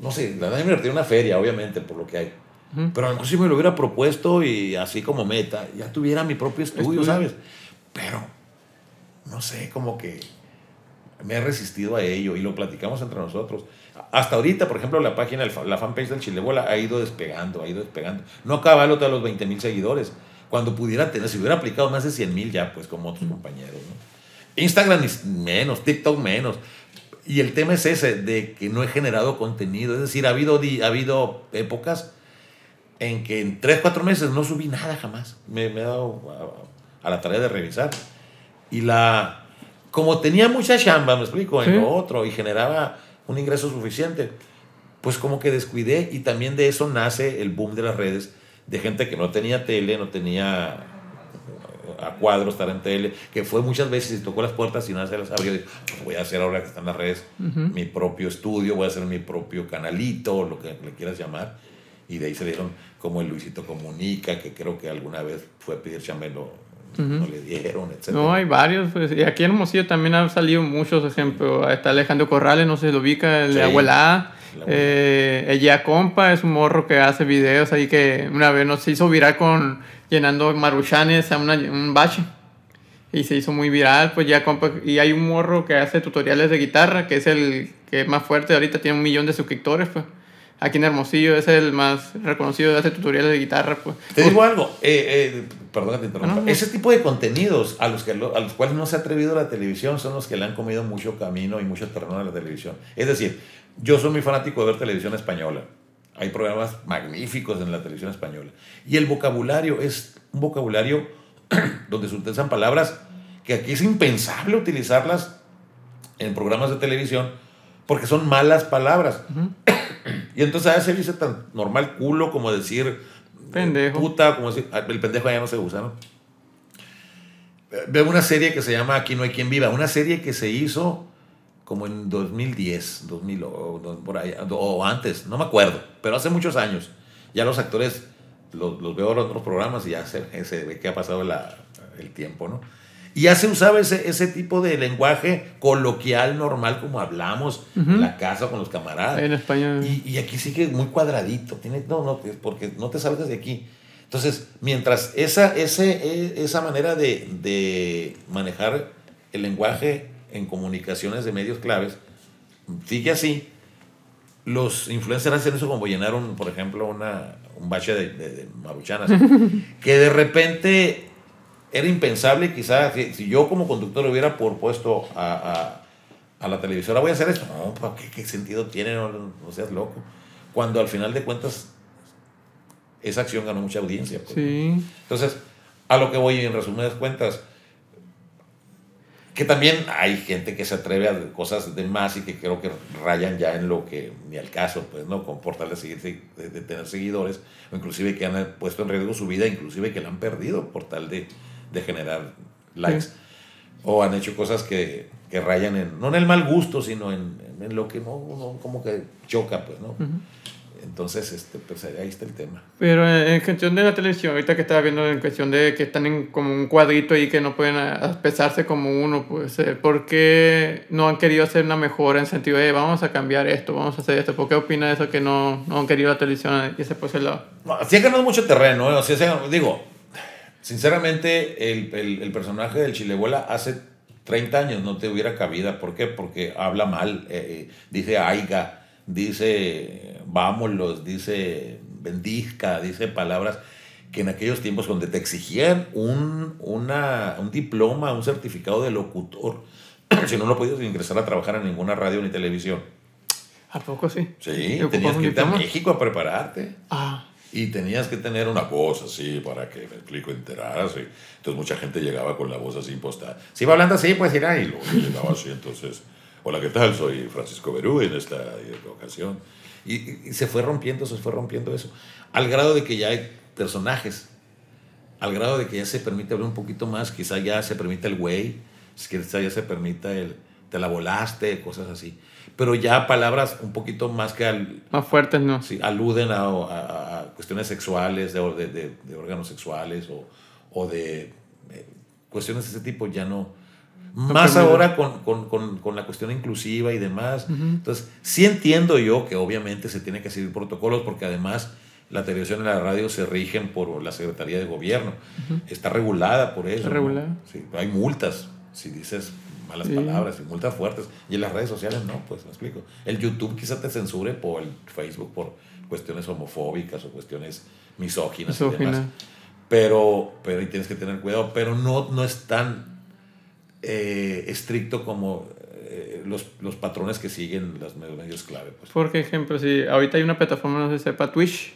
no sé, la verdad me una feria, obviamente, por lo que hay pero a lo mejor si me lo hubiera propuesto y así como meta, ya tuviera mi propio estudio, ¿sabes? Pero, no sé, como que me he resistido a ello y lo platicamos entre nosotros. Hasta ahorita, por ejemplo, la página, la fanpage del Chilebola ha ido despegando, ha ido despegando. No acaba el otro de los 20 mil seguidores. Cuando pudiera tener, si hubiera aplicado más de 100 mil ya, pues como otros compañeros. ¿no? Instagram menos, TikTok menos. Y el tema es ese, de que no he generado contenido. Es decir, ha habido, ha habido épocas en que en 3, 4 meses no subí nada jamás. Me, he dado a, la tarea de revisar. Y la, como tenía mucha chamba, me explico, en lo otro y generaba un ingreso suficiente, pues como que descuidé y también de eso nace el boom de las redes, de gente que no tenía tele, no tenía a cuadro estar en tele, que fue muchas veces y tocó las puertas y nada se las abrió. Pues voy a hacer ahora que están las redes mi propio estudio, voy a hacer mi propio canalito, lo que le quieras llamar. Y de ahí se dieron como el Luisito Comunica, que creo que alguna vez fue a pedir chamelo, no le dieron, etc. No, hay varios. Pues, y aquí en Hermosillo también han salido muchos ejemplos. Está Alejandro Corrales, no sé si lo ubica, el de Abuela eh, ella compa es un morro que hace videos ahí que una vez nos hizo viral con llenando maruchanes a un bache y se hizo muy viral pues ya compa y hay un morro que hace tutoriales de guitarra que es el que es más fuerte ahorita tiene un millón de suscriptores pues aquí en Hermosillo es el más reconocido de hacer tutoriales de guitarra. Pues. Te digo algo, eh, eh, perdón que te interrumpa. Ese tipo de contenidos a los, que, a los cuales no se ha atrevido la televisión son los que le han comido mucho camino y mucho terreno a la televisión. Es decir, yo soy muy fanático de ver televisión española. Hay programas magníficos en la televisión española. Y el vocabulario es un vocabulario donde se utilizan palabras que aquí es impensable utilizarlas en programas de televisión porque son malas palabras. Y entonces a veces dice tan normal culo como decir pendejo. puta, como decir, ah, el pendejo ya no se usa, ¿no? Veo una serie que se llama Aquí no hay quien viva, una serie que se hizo como en 2010, 2000 o, por ahí, o antes, no me acuerdo, pero hace muchos años. Ya los actores los, los veo en otros programas y ya se, se ve que ha pasado la, el tiempo, ¿no? Y ya se usaba ese, ese tipo de lenguaje coloquial, normal, como hablamos en la casa con los camaradas. En España. Y, y aquí sí que es muy cuadradito. Tiene, no, no, porque no te salgas de aquí. Entonces, mientras esa, ese, e, esa manera de, de manejar el lenguaje en comunicaciones de medios claves sigue así, los influencers hacen eso como llenaron, por ejemplo, una, un bache de, de, maruchanas, que de repente era impensable, quizás, si, yo como conductor hubiera propuesto a, a, a, la televisora, voy a hacer esto, no, ¿qué, qué sentido tiene? No, no, seas loco. Cuando al final de cuentas, esa acción ganó mucha audiencia. Pues, sí. Entonces, a lo que voy en resumidas cuentas, que también hay gente que se atreve a cosas de más y que creo que rayan ya en lo que ni al caso, pues, ¿no? Con por tal de, seguir, de, de, tener seguidores, o inclusive que han puesto en riesgo su vida, inclusive que la han perdido por tal de, de generar likes. Sí. O han hecho cosas que, que, rayan en, no en el mal gusto, sino en, en lo que no, no, como que choca, pues, ¿no? Uh -huh. Entonces, este, pues ahí está el tema. Pero en cuestión de la televisión, ahorita que estaba viendo en cuestión de que están en como un cuadrito y que no pueden pesarse como uno, pues, ¿por qué no han querido hacer una mejora en sentido de vamos a cambiar esto, vamos a hacer esto? ¿Por qué opina de eso que no, no han querido la televisión y ese por ese lado? No, sí ha ganado mucho terreno, ¿eh? o sea, digo, sinceramente, el, el, el personaje del Chilebuela hace 30 años no te hubiera cabida. ¿Por qué? Porque habla mal, eh, dice aiga dice vámonos, dice bendizca, dice palabras que en aquellos tiempos donde te exigían un, una, un diploma, un certificado de locutor, si no, no podías ingresar a trabajar en ninguna radio ni televisión. ¿A poco sí? Sí, tenías que irte a México a prepararte. Ah. Y tenías que tener una voz así para que, me explico, enterarse. Entonces mucha gente llegaba con la voz así impostada. Si iba hablando así, pues era y luego llegaba así, entonces... Hola, ¿qué tal? Soy Francisco Berú en esta ocasión. Y, y, se fue rompiendo, se fue rompiendo eso. Al grado de que ya hay personajes. Al grado de que ya se permite hablar un poquito más. Quizá ya se permite el güey. Quizá ya se permita el te la volaste, cosas así. Pero ya palabras un poquito más que... Al, más fuertes, ¿no? Sí, aluden a, a, a cuestiones sexuales, de, de, de, órganos sexuales o, o de eh, cuestiones de ese tipo ya no más ahora con, con, con, con, la cuestión inclusiva y demás. Uh -huh. Entonces, sí entiendo yo que obviamente se tiene que seguir protocolos porque además la televisión y la radio se rigen por la Secretaría de Gobierno. Uh -huh. Está regulada por eso. Está regulada. ¿no? Sí, hay multas si dices malas sí. palabras y multas fuertes. Y en las redes sociales no, pues me explico. El YouTube quizá te censure por el Facebook por cuestiones homofóbicas o cuestiones misóginas Misógina. y demás. Pero, pero ahí tienes que tener cuidado, pero no, no es tan eh, estricto como eh, los, los, patrones que siguen los medios clave. Pues. Por ejemplo, si ahorita hay una plataforma, no si sepa, Twitch,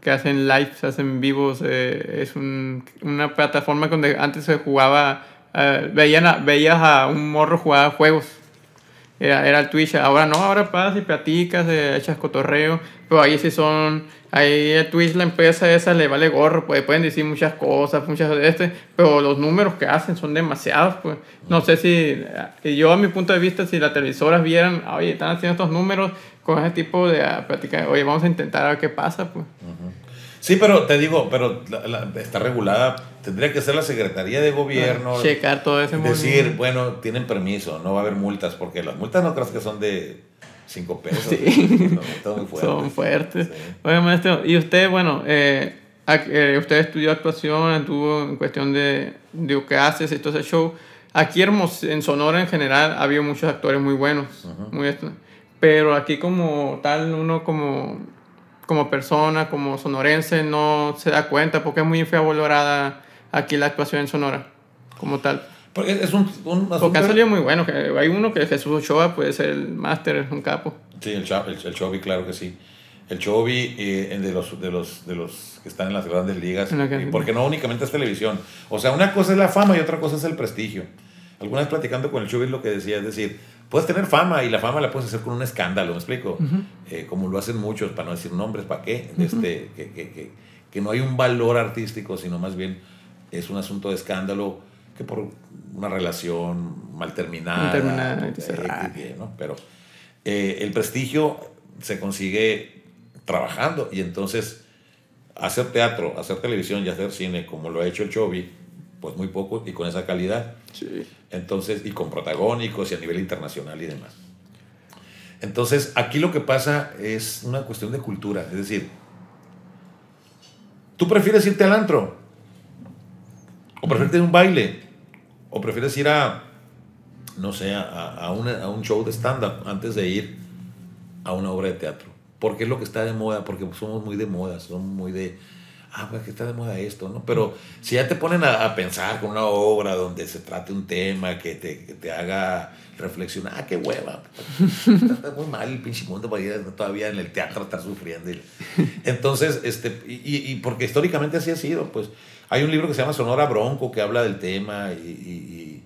que hacen lives, hacen vivos, eh, es un, una plataforma donde antes se jugaba, eh, veían a, veías a un morro jugar juegos. Era, el Twitch, ahora no, ahora pasas y platicas, echas cotorreo, pero ahí sí son Ahí el Twitch, la empresa esa le vale gorro, pues pueden decir muchas cosas, muchas de este, pero los números que hacen son demasiados, pues. No sé si, yo a mi punto de vista, si las televisoras vieran, oye, están haciendo estos números con ese tipo de práctica, oye, vamos a intentar a ver qué pasa, pues. Uh. Sí, pero te digo, pero la, la, está regulada, tendría que ser la Secretaría de Gobierno. Checar todo ese Decir, movimiento. bueno, tienen permiso, no va a haber multas, porque las multas no creas que son de 5 pesos. Sí. Son, muy fuertes. Son fuertes. Sí. Oye, maestro, y usted, bueno, eh, eh, usted estudió actuación, estuvo en cuestión de, de haces y todo ese show. Aquí en Sonora en general ha habido muchos actores muy buenos, uh -huh. muy pero aquí como tal, uno como, como persona, como sonorense, no se da cuenta porque es muy infravalorada aquí la actuación en Sonora, como tal. Porque es un, un Porque han salido muy buenos. Hay uno que Jesús Ochoa, puede ser el máster, es un capo. Sí, el, el, el claro que sí. El Chovi eh, de, los, de, los, de los que están en las grandes ligas. Okay. Porque no únicamente es televisión. O sea, una cosa es la fama y otra cosa es el prestigio. Alguna vez platicando con el Chovi lo que decía, es decir, puedes tener fama y la fama la puedes hacer con un escándalo, ¿me explico? Uh -huh. eh, como lo hacen muchos, para no decir nombres, ¿para qué? Uh -huh. este, que, que, que, que no hay un valor artístico, sino más bien es un asunto de escándalo que por una relación mal terminada. Terminada eh, ¿no? Pero eh, el prestigio se consigue trabajando y entonces hacer teatro, hacer televisión y hacer cine, como lo ha hecho el Chovy, pues muy poco y con esa calidad. Sí. Entonces, y con protagónicos y a nivel internacional y demás. Entonces, aquí lo que pasa es una cuestión de cultura, es decir, ¿tú prefieres irte al antro? ¿O prefieres ir a un baile? ¿O prefieres ir a, no sé, a, a, una- a un show de stand-up antes de ir a una obra de teatro? Porque es lo que está de moda, porque somos muy de moda, somos muy de, ah, pues que está de moda esto, ¿no? Pero si ya te ponen a, pensar con una obra donde se trate un tema que te, te haga reflexionar, ah, qué hueva, está muy mal el pinche mundo todavía en el teatro estar sufriendo. Entonces, este, y, y- porque históricamente así ha sido, pues hay un libro que se llama Sonora Bronco que habla del tema y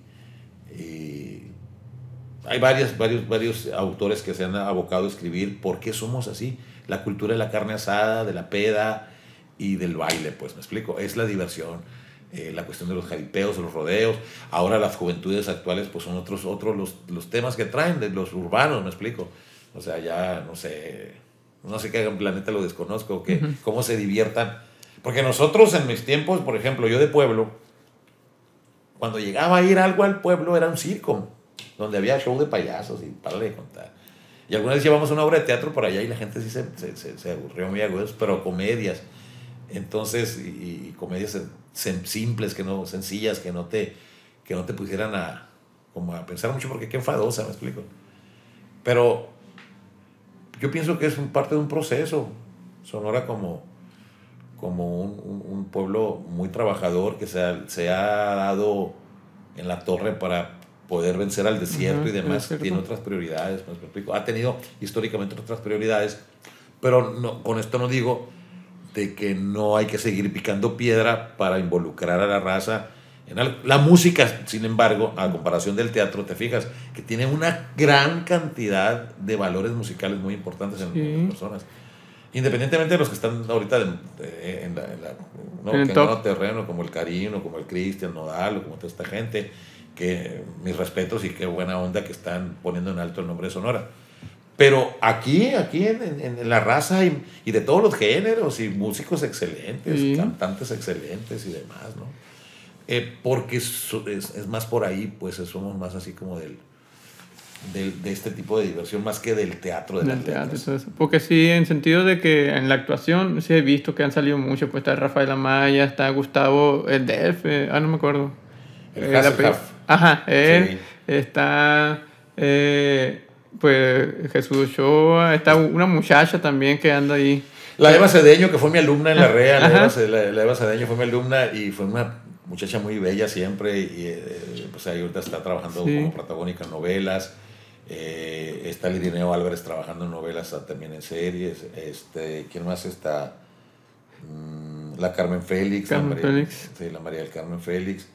hay varias, varios, varios autores que se han abocado a escribir por qué somos así. La cultura de la carne asada, de la peda y del baile, pues me explico. Es la diversión, eh, la cuestión de los jaripeos, los rodeos. Ahora las juventudes actuales pues son otros, otros los, los temas que traen, de los urbanos, me explico. O sea, ya no sé, no sé qué planeta lo desconozco, que, cómo se diviertan. Porque nosotros en mis tiempos, por ejemplo, yo de pueblo, cuando llegaba a ir algo al pueblo era un circo, donde había show de payasos y para de contar. Y alguna vez llevamos una obra de teatro por allá y la gente sí se, se, se, se aburrió muy a pero comedias. Entonces, y, y comedias simples, que no, sencillas, que no te, que no te pusieran a, como a pensar mucho, porque qué enfadosa, me explico. Pero yo pienso que es un- parte de un proceso. Sonora como, como un, un- pueblo muy trabajador que se ha, se ha dado en la torre para poder vencer al desierto Ujú, y demás, tiene otras prioridades, me explico. ha tenido históricamente otras prioridades, pero no, con esto no digo de que no hay que seguir picando piedra para involucrar a la raza. En algo. la música, sin embargo, a comparación del teatro, te fijas que tiene una gran cantidad de valores musicales muy importantes en, Sí. en las personas. Independientemente de los que están ahorita de- de- en, la, en la- ¿no? En el terreno, como el Carino, como el Cristian Nodal, o como toda esta gente, que mis respetos y qué buena onda que están poniendo en alto el nombre de Sonora. Pero aquí, aquí en, en- en la raza y, y de todos los géneros y músicos excelentes, cantantes excelentes y demás, ¿no? Eh, porque so- es, es más por ahí, pues somos más así como del, del- de este tipo de diversión, más que del teatro. De del las teatro todo eso. Porque sí, en sentido de que en la actuación sí he visto que han salido muchos. Pues está Rafael Amaya, está Gustavo, el DF, eh, ah, no me acuerdo. El Eh, Hasselhoff. Ajá, él. Sí. Está, eh, pues, Jesús Ochoa. Está una muchacha también que anda ahí. La Eva Cedeño, que fue mi alumna en la REA, la. Eva, la, Eva Cedeño fue mi alumna y fue una muchacha muy bella siempre y eh, pues ahí ahorita está trabajando Sí. como protagónica en novelas. Eh, está Lirineo Álvarez trabajando en novelas ah, también en series. Este, ¿Quién más está? Mm, la Carmen Félix. la María- Félix. Sí, la María del Carmen Félix.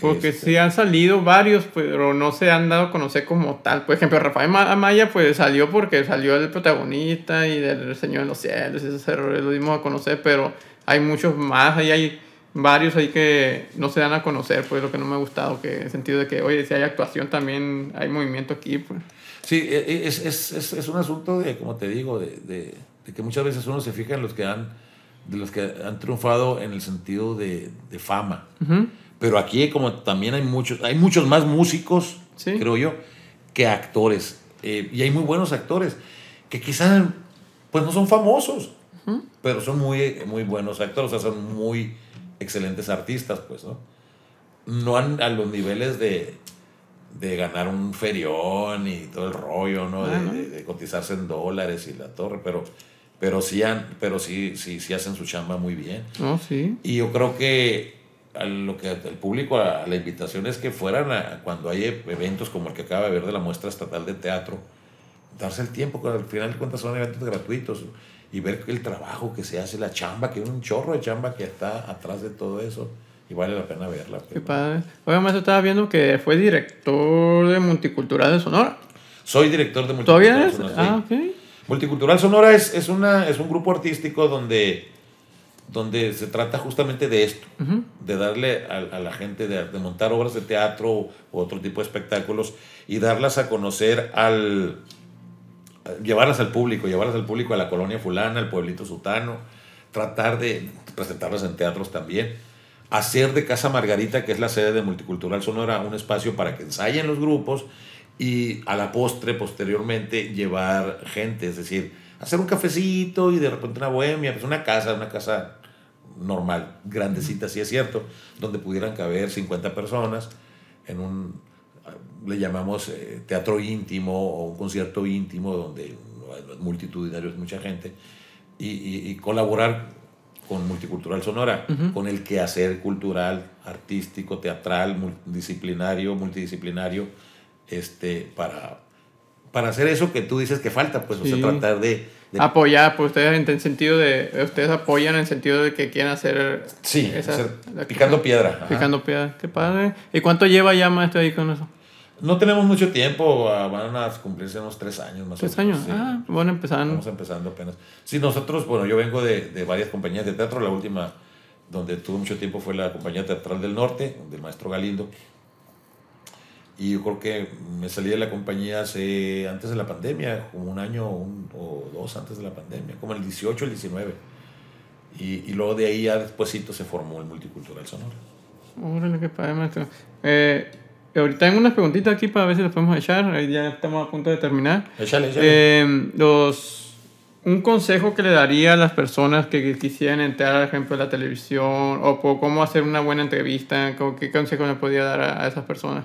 Porque Este, sí han salido varios, pero no se han dado a conocer como tal. Por ejemplo, Rafael Ma- Amaya pues salió porque salió el protagonista y del Señor de los Cielos, esos errores lo dimos a conocer, pero hay muchos más, ahí hay varios ahí que no se dan a conocer, pues lo que no me ha gustado, que en el sentido de que, oye, si hay actuación también hay movimiento aquí, pues. Sí, e- e- es, es, es, es un asunto de, como te digo, de, de, de que muchas veces uno se fija en los que han, de los que han triunfado en el sentido de, de fama. Ujú. Pero aquí como también hay muchos, hay muchos más músicos, Sí. creo yo, que actores. Eh, y hay muy buenos actores que quizás pues no son famosos, pero son muy, muy buenos actores, o sea, son muy excelentes artistas, pues, ¿no? No han- a los niveles de, de ganar un ferión y todo el rollo, ¿no? De, de- de cotizarse en dólares y la torre, pero, pero, sí, han, pero sí, sí, sí hacen su chamba muy bien. No, sí. Y yo creo que a lo que el público, a la invitación es que fueran a, cuando hay eventos como el que acaba de ver de la muestra estatal de teatro, darse el tiempo, que al final de cuentas son eventos gratuitos, y ver el trabajo que se hace, la chamba, que hay un chorro de chamba que está atrás de todo eso, y vale la pena verla. pues. Qué padre. Oye, más estaba viendo que fue director de Multicultural de Sonora. Soy director de ¿Todavía Multicultural es? Sonora, sí. Ah, ok. Multicultural Sonora es, es, una, es un grupo artístico donde, donde se trata justamente de esto, de darle a, a la gente, de, de montar obras de teatro o otro tipo de espectáculos y darlas a conocer al, llevarlas al público, llevarlas al público a la colonia fulana, al pueblito sutano, tratar de presentarlas en teatros también. hacer de Casa Margarita, que es la sede de Multicultural Sonora, un espacio para que ensayen los grupos y a la postre, posteriormente, llevar gente, es decir, hacer un cafecito y de repente una bohemia, pues una casa, una casa normal, grandecita, sí es cierto, donde pudieran caber 50 personas en un, le llamamos eh, teatro íntimo o un concierto íntimo donde multitudinario es mucha gente, y, y, colaborar con Multicultural Sonora, con el quehacer cultural, artístico, teatral, multidisciplinario, multidisciplinario, este, para, para hacer eso que tú dices que falta, pues, o sea, tratar de, Apoyar, pues ustedes en el sentido de, ustedes apoyan en el sentido de que quieren hacer... Sí, picando piedra. Picando piedra, qué padre. ¿Y cuánto lleva ya, maestro, ahí con eso? No tenemos mucho tiempo, ah, van a cumplirse unos tres años más ¿Tres años? Ah, bueno, empezando. Estamos empezando apenas. Sí, nosotros, bueno, yo vengo de, de, varias compañías de teatro. La última donde tuve mucho tiempo fue la Compañía Teatral del Norte, del maestro Galindo. Y yo creo que me salí de la compañía hace, antes de la pandemia, como un año o dos antes de la pandemia, como el 18, el 19. Y, y luego de ahí ya despuésito se formó el Multicultural Sonora. Órale, qué padre, maestro. Eh, Ahorita tengo unas preguntitas aquí para ver si las podemos echar. Ya estamos a punto de terminar. Échale, échale. Eh, los, un consejo que le daría a las personas que quisieran entrar, por ejemplo, a la televisión o por cómo hacer una buena entrevista. ¿Qué consejo le podría dar a, esas personas?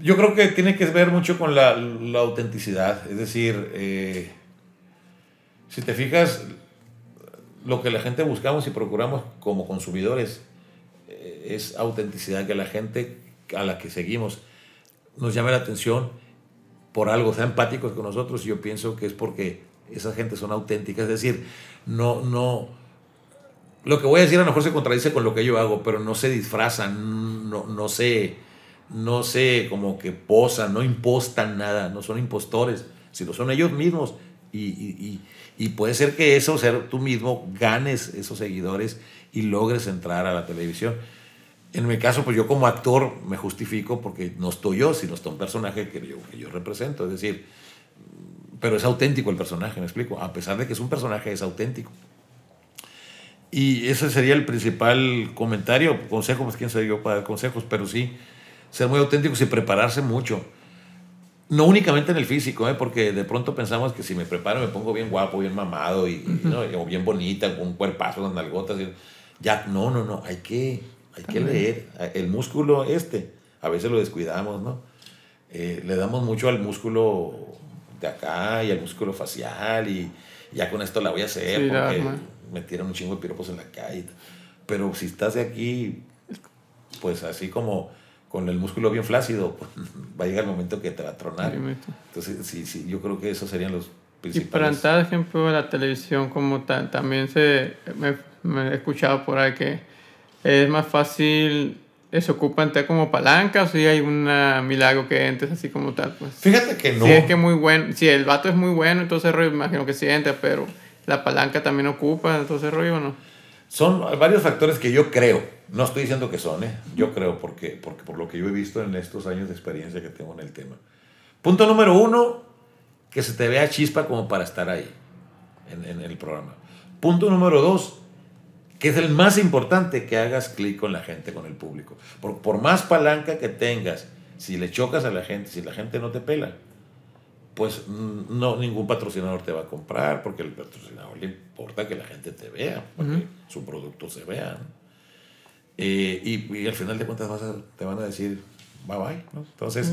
Yo creo que tiene que ver mucho con la, la autenticidad. Es decir, eh, si te fijas, lo que la gente buscamos y procuramos como consumidores eh, es autenticidad, que la gente a la que seguimos nos llame la atención por algo, sean empáticos con nosotros, y yo pienso que es porque esas gentes son auténticas, es decir, no, no, lo que voy a decir a lo mejor se contradice con lo que yo hago, pero no se disfrazan, no, no se, no se como que posan, no impostan nada, no son impostores, sino son ellos mismos, y, y, y puede ser que eso, ser tú mismo, ganes esos seguidores y logres entrar a la televisión. En mi caso, pues yo como actor me justifico porque no estoy yo, sino está un personaje que yo, que yo represento. Es decir, pero es auténtico el personaje, me explico. A pesar de que es un personaje, es auténtico. Y ese sería el principal comentario. Consejo, pues quién soy yo para dar consejos, pero sí, ser muy auténticos y prepararse mucho. No únicamente en el físico, ¿eh? porque de pronto pensamos que si me preparo me pongo bien guapo, bien mamado, y, o bien bonita, con un cuerpazo, con nalgotas. Y, ya, no, no, no, hay que hay que leer. El músculo este, a veces lo descuidamos, ¿no? Eh, le damos mucho al músculo de acá y al músculo facial y ya con esto la voy a hacer porque me tiran un chingo de piropos en la calle. Pero si estás de aquí, pues así como con el músculo bien flácido, pues, va a llegar el momento que te va a tronar. Entonces, sí, sí, yo creo que esos serían los principales. Y para entrar, ejemplo, la televisión como tal, también se, me he escuchado por ahí que es más fácil se ocupa entrar como palanca o si hay un milagro que entres así como tal pues fíjate que no si es que muy bueno si el vato es muy bueno entonces rollo imagino que sí entra pero la palanca también ocupa entonces rollo no son varios factores que yo creo no estoy diciendo que son ¿eh? yo creo porque porque por lo que yo he visto en estos años de experiencia que tengo en el tema punto número uno que se te vea chispa como para estar ahí en, en el programa punto número dos que es el más importante que hagas clic con la gente, con el público. Por, por más palanca que tengas, si le chocas a la gente, si la gente no te pela, pues no, ningún patrocinador te va a comprar, porque el patrocinador le importa que la gente te vea, porque su producto se vea. Eh, y, al final de cuentas vas te van a decir bye bye. Entonces,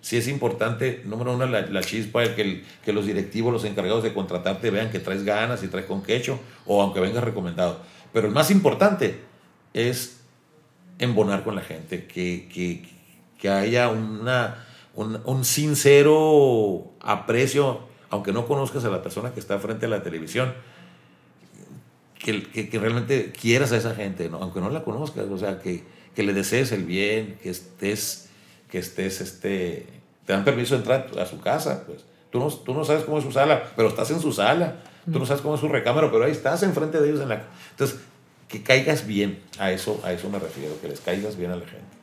si es importante, número uno, la, la chispa, el que, que los directivos, los encargados de contratarte vean que traes ganas y traes con quecho, o aunque vengas recomendado pero el más importante es embonar con la gente, que, que, que haya una, un, un, sincero aprecio, aunque no conozcas a la persona que está frente a la televisión, que, que, realmente quieras a esa gente, ¿no? aunque no la conozcas, o sea, que, que le desees el bien, que estés, que estés, este, te dan permiso de entrar a su casa, pues. Tú no, tú no sabes cómo es su sala, pero estás en su sala Tú no sabes cómo es su recámara, pero ahí estás enfrente de ellos en la... Entonces, que caigas bien, a eso, a eso me refiero, que les caigas bien a la gente.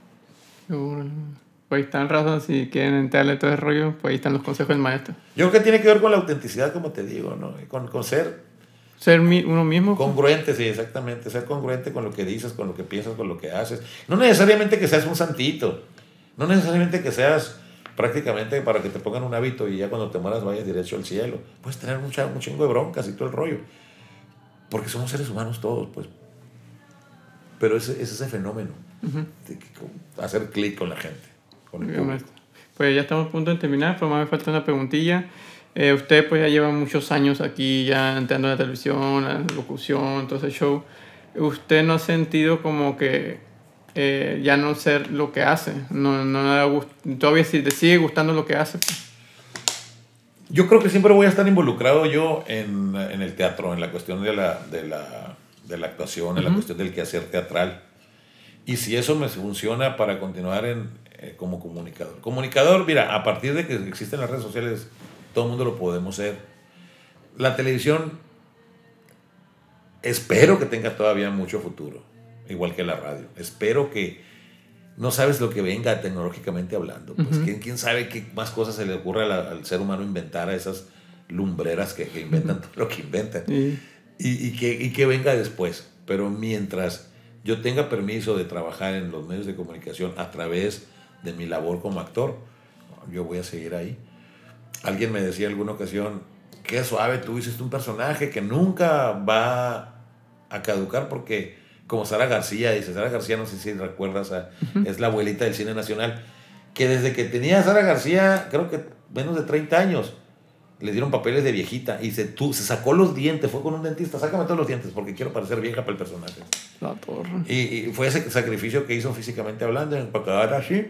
Pues están razón, si quieren entrarle todo el rollo, pues ahí están los consejos del maestro. Yo creo que tiene que ver con la autenticidad, como te digo, ¿no? Con, con ser, ser uno mismo. Congruente, sí, exactamente. Ser congruente con lo que dices, con lo que piensas, con lo que haces. No necesariamente que seas un santito. No necesariamente que seas prácticamente para que te pongan un hábito y ya cuando te mueras vayas derecho al cielo. Puedes tener mucha, un chingo de broncas y todo el rollo. Porque somos seres humanos todos, pues. Pero es, es ese fenómeno de hacer clic con la gente. Pues ya estamos a punto de terminar, pero más me falta una preguntilla. Eh, usted pues ya lleva muchos años aquí, ya entrando en la televisión, la locución, todo ese show. ¿Usted no ha sentido como que eh, ya no ser lo que hace? No, no todavía si te sigue gustando lo que hace. Pues. Yo creo que siempre voy a estar involucrado yo en, en el teatro, en la cuestión de la, de la, de la actuación, en la cuestión del quehacer teatral. Y si eso me funciona para continuar en, eh, como comunicador. Comunicador, mira, a partir de que existen las redes sociales, todo el mundo lo podemos ser. La televisión, espero que tenga todavía mucho futuro, igual que la radio. Espero que no sabes lo que venga tecnológicamente hablando. Pues ¿quién, ¿quién, sabe qué más cosas se le ocurre al, ser humano inventar a esas lumbreras que, que inventan todo lo que inventan. Y, y, que, y que venga después. Pero mientras yo tenga permiso de trabajar en los medios de comunicación a través de mi labor como actor, yo voy a seguir ahí. Alguien me decía en alguna ocasión, qué suave, tú hiciste un personaje que nunca va a caducar porque como Sara García, dice Sara García, no sé si recuerdas, es la abuelita del cine nacional, que desde que tenía Sara García, creo que menos de 30 años, le dieron papeles de viejita y se, tú, se sacó los dientes, fue con un dentista, sácame todos los dientes porque quiero parecer vieja para el personaje. La torre. Y, fue ese sacrificio que hizo físicamente hablando, para quedar así,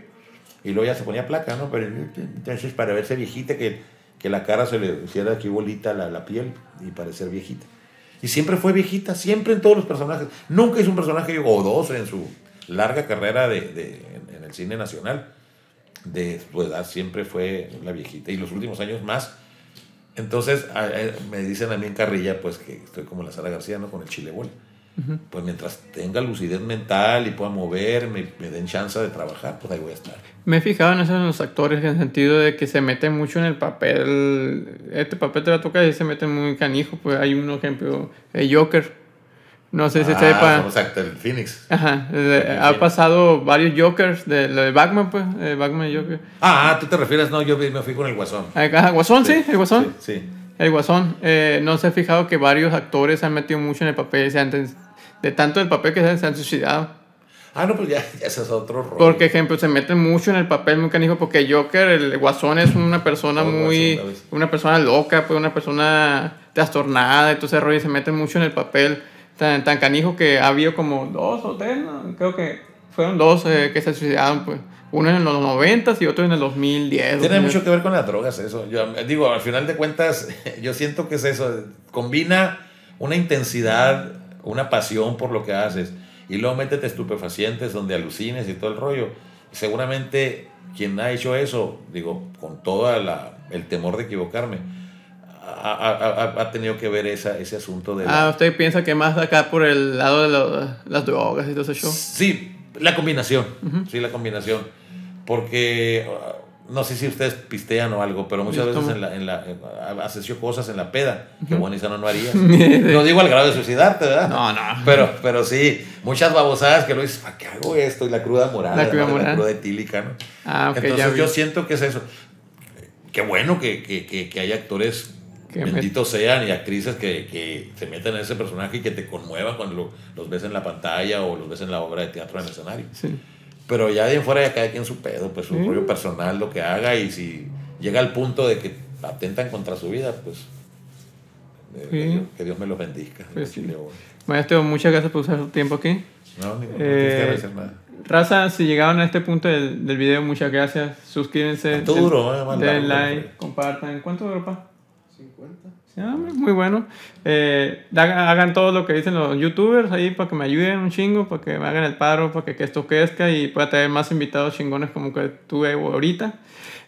y luego ya se ponía placa, ¿no? Pero entonces para verse viejita, que, que la cara se le hiciera aquí bolita la, la piel y parecer viejita. Y siempre fue viejita, siempre en todos los personajes. Nunca hizo un personaje o dos en su larga carrera de, de en, el cine nacional. De su edad siempre fue la viejita. Y los últimos años más. Entonces me dicen a mí en carrilla, pues que estoy como la Sara García, ¿no? Con el chile bola pues mientras tenga lucidez mental y pueda moverme, me den chance de trabajar, pues ahí voy a estar. Me he fijado en eso en los actores, en el sentido de que se meten mucho en el papel. Este papel te va a tocar y se meten muy canijo. Pues hay un ejemplo, el Joker. No sé si ah, sepa. Exacto, el Phoenix. Ajá. ha pasado varios Jokers de lo de Batman, pues. El Batman Joker. Ah, tú te refieres, no, yo me fui con el Guasón. Ajá, Guasón, sí, el Guasón. Sí. El Guasón. Eh, no se ha fijado que varios actores se han metido mucho en el papel. Se han de tanto el papel que se han suicidado. Ah, no, pues ya, ese es otro rollo. Porque, ejemplo, se meten mucho en el papel muy canijo, porque Joker, el guasón, es una persona muy. una persona loca, pues una persona trastornada, entonces rollo, se meten mucho en el papel tan, tan canijo que ha habido como dos o tres, creo que fueron dos eh, que se suicidaron, pues. Uno en los 90 y otro en el 2010. Tiene mucho que ver con las drogas, eso. Yo digo, al final de cuentas, yo siento que es eso. Combina una intensidad una pasión por lo que haces, y luego métete estupefacientes donde alucines y todo el rollo. Seguramente quien ha hecho eso, digo, con todo el temor de equivocarme, ha, tenido que ver esa, ese asunto de... Ah, ¿usted piensa que más acá por el lado de las drogas y todo eso? Sí, la combinación, sí, la combinación. Porque no sé si ustedes pistean o algo, pero muchas veces en la, en la, haces cosas en la peda, que y no, no harías. no digo al grado de suicidarte, ¿verdad? No, no. Pero, pero sí, muchas babosadas que lo dices, ¿para qué hago esto? Y la cruda moral, la cruda, la cruda etílica, ¿no? Ah, okay, Entonces yo siento que es eso. Qué bueno que, que, que, hay actores, benditos sean, y actrices que, que, se meten en ese personaje y que te conmuevan cuando los ves en la pantalla o los ves en la obra de teatro en el escenario. Sí. Pero ya de fuera ya cada quien su pedo, pues su rollo personal, lo que haga, y si llega al punto de que atentan contra su vida, pues eh, que Dios me los bendiga. Pues Maestro, muchas gracias por usar su tiempo aquí. No, ni eh, nada. Raza, si llegaron a este punto del, del video, muchas gracias. Suscríbanse. Duro, den, den like, compartan. ¿Cuánto dura, 50. Muy bueno. Eh, hagan todo lo que dicen los youtubers ahí para que me ayuden un chingo, para que me hagan el paro, para que, esto crezca y pueda tener más invitados chingones como que tuve ahorita.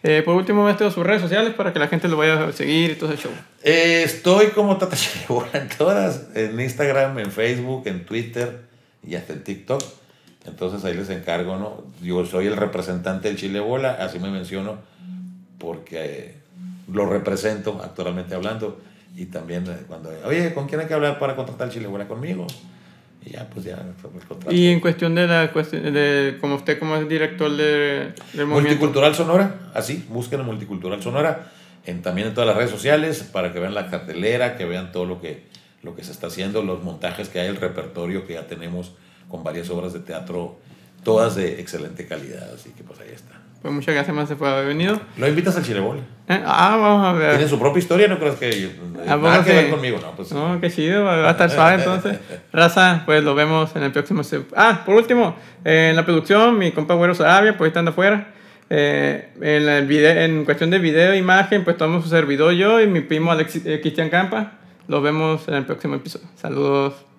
Eh, por último, me sus redes sociales para que la gente lo vaya a seguir y todo ese show. Eh, estoy como Tata en todas, en Instagram, en Facebook, en Twitter y hasta en TikTok. Entonces ahí les encargo, ¿no? Yo soy el representante del Chile Bola, así me menciono, porque lo represento actualmente hablando Y también eh, cuando, oye, ¿con quién hay que hablar para contratar Chile Buena conmigo? Y ya, pues ya fue el contrato. Y en cuestión de la cuestión de como usted como es director de, del. Multicultural Sonora, así, busquen a Multicultural Sonora, en, también en todas las redes sociales, para que vean la cartelera, que vean todo lo que, lo que se está haciendo, los montajes que hay, el repertorio que ya tenemos con varias obras de teatro, todas de excelente calidad, así que pues ahí está. Pues muchas gracias más por haber venido. ¿Lo invitas al Chilebol? Eh, Ah, vamos a ver. Tiene su propia historia, no creas que ¿A nada que ver conmigo, no, pues No, qué chido, va a estar suave entonces. Raza, pues lo vemos en el próximo. Ah, por último, eh, en la producción, mi compa Güero Sarabia, pues está andando afuera. Eh, en, el video, en cuestión de video e imagen, pues tomamos su servidor yo y mi primo Alexis, eh, Cristian Campa. Los vemos en el próximo episodio. Saludos.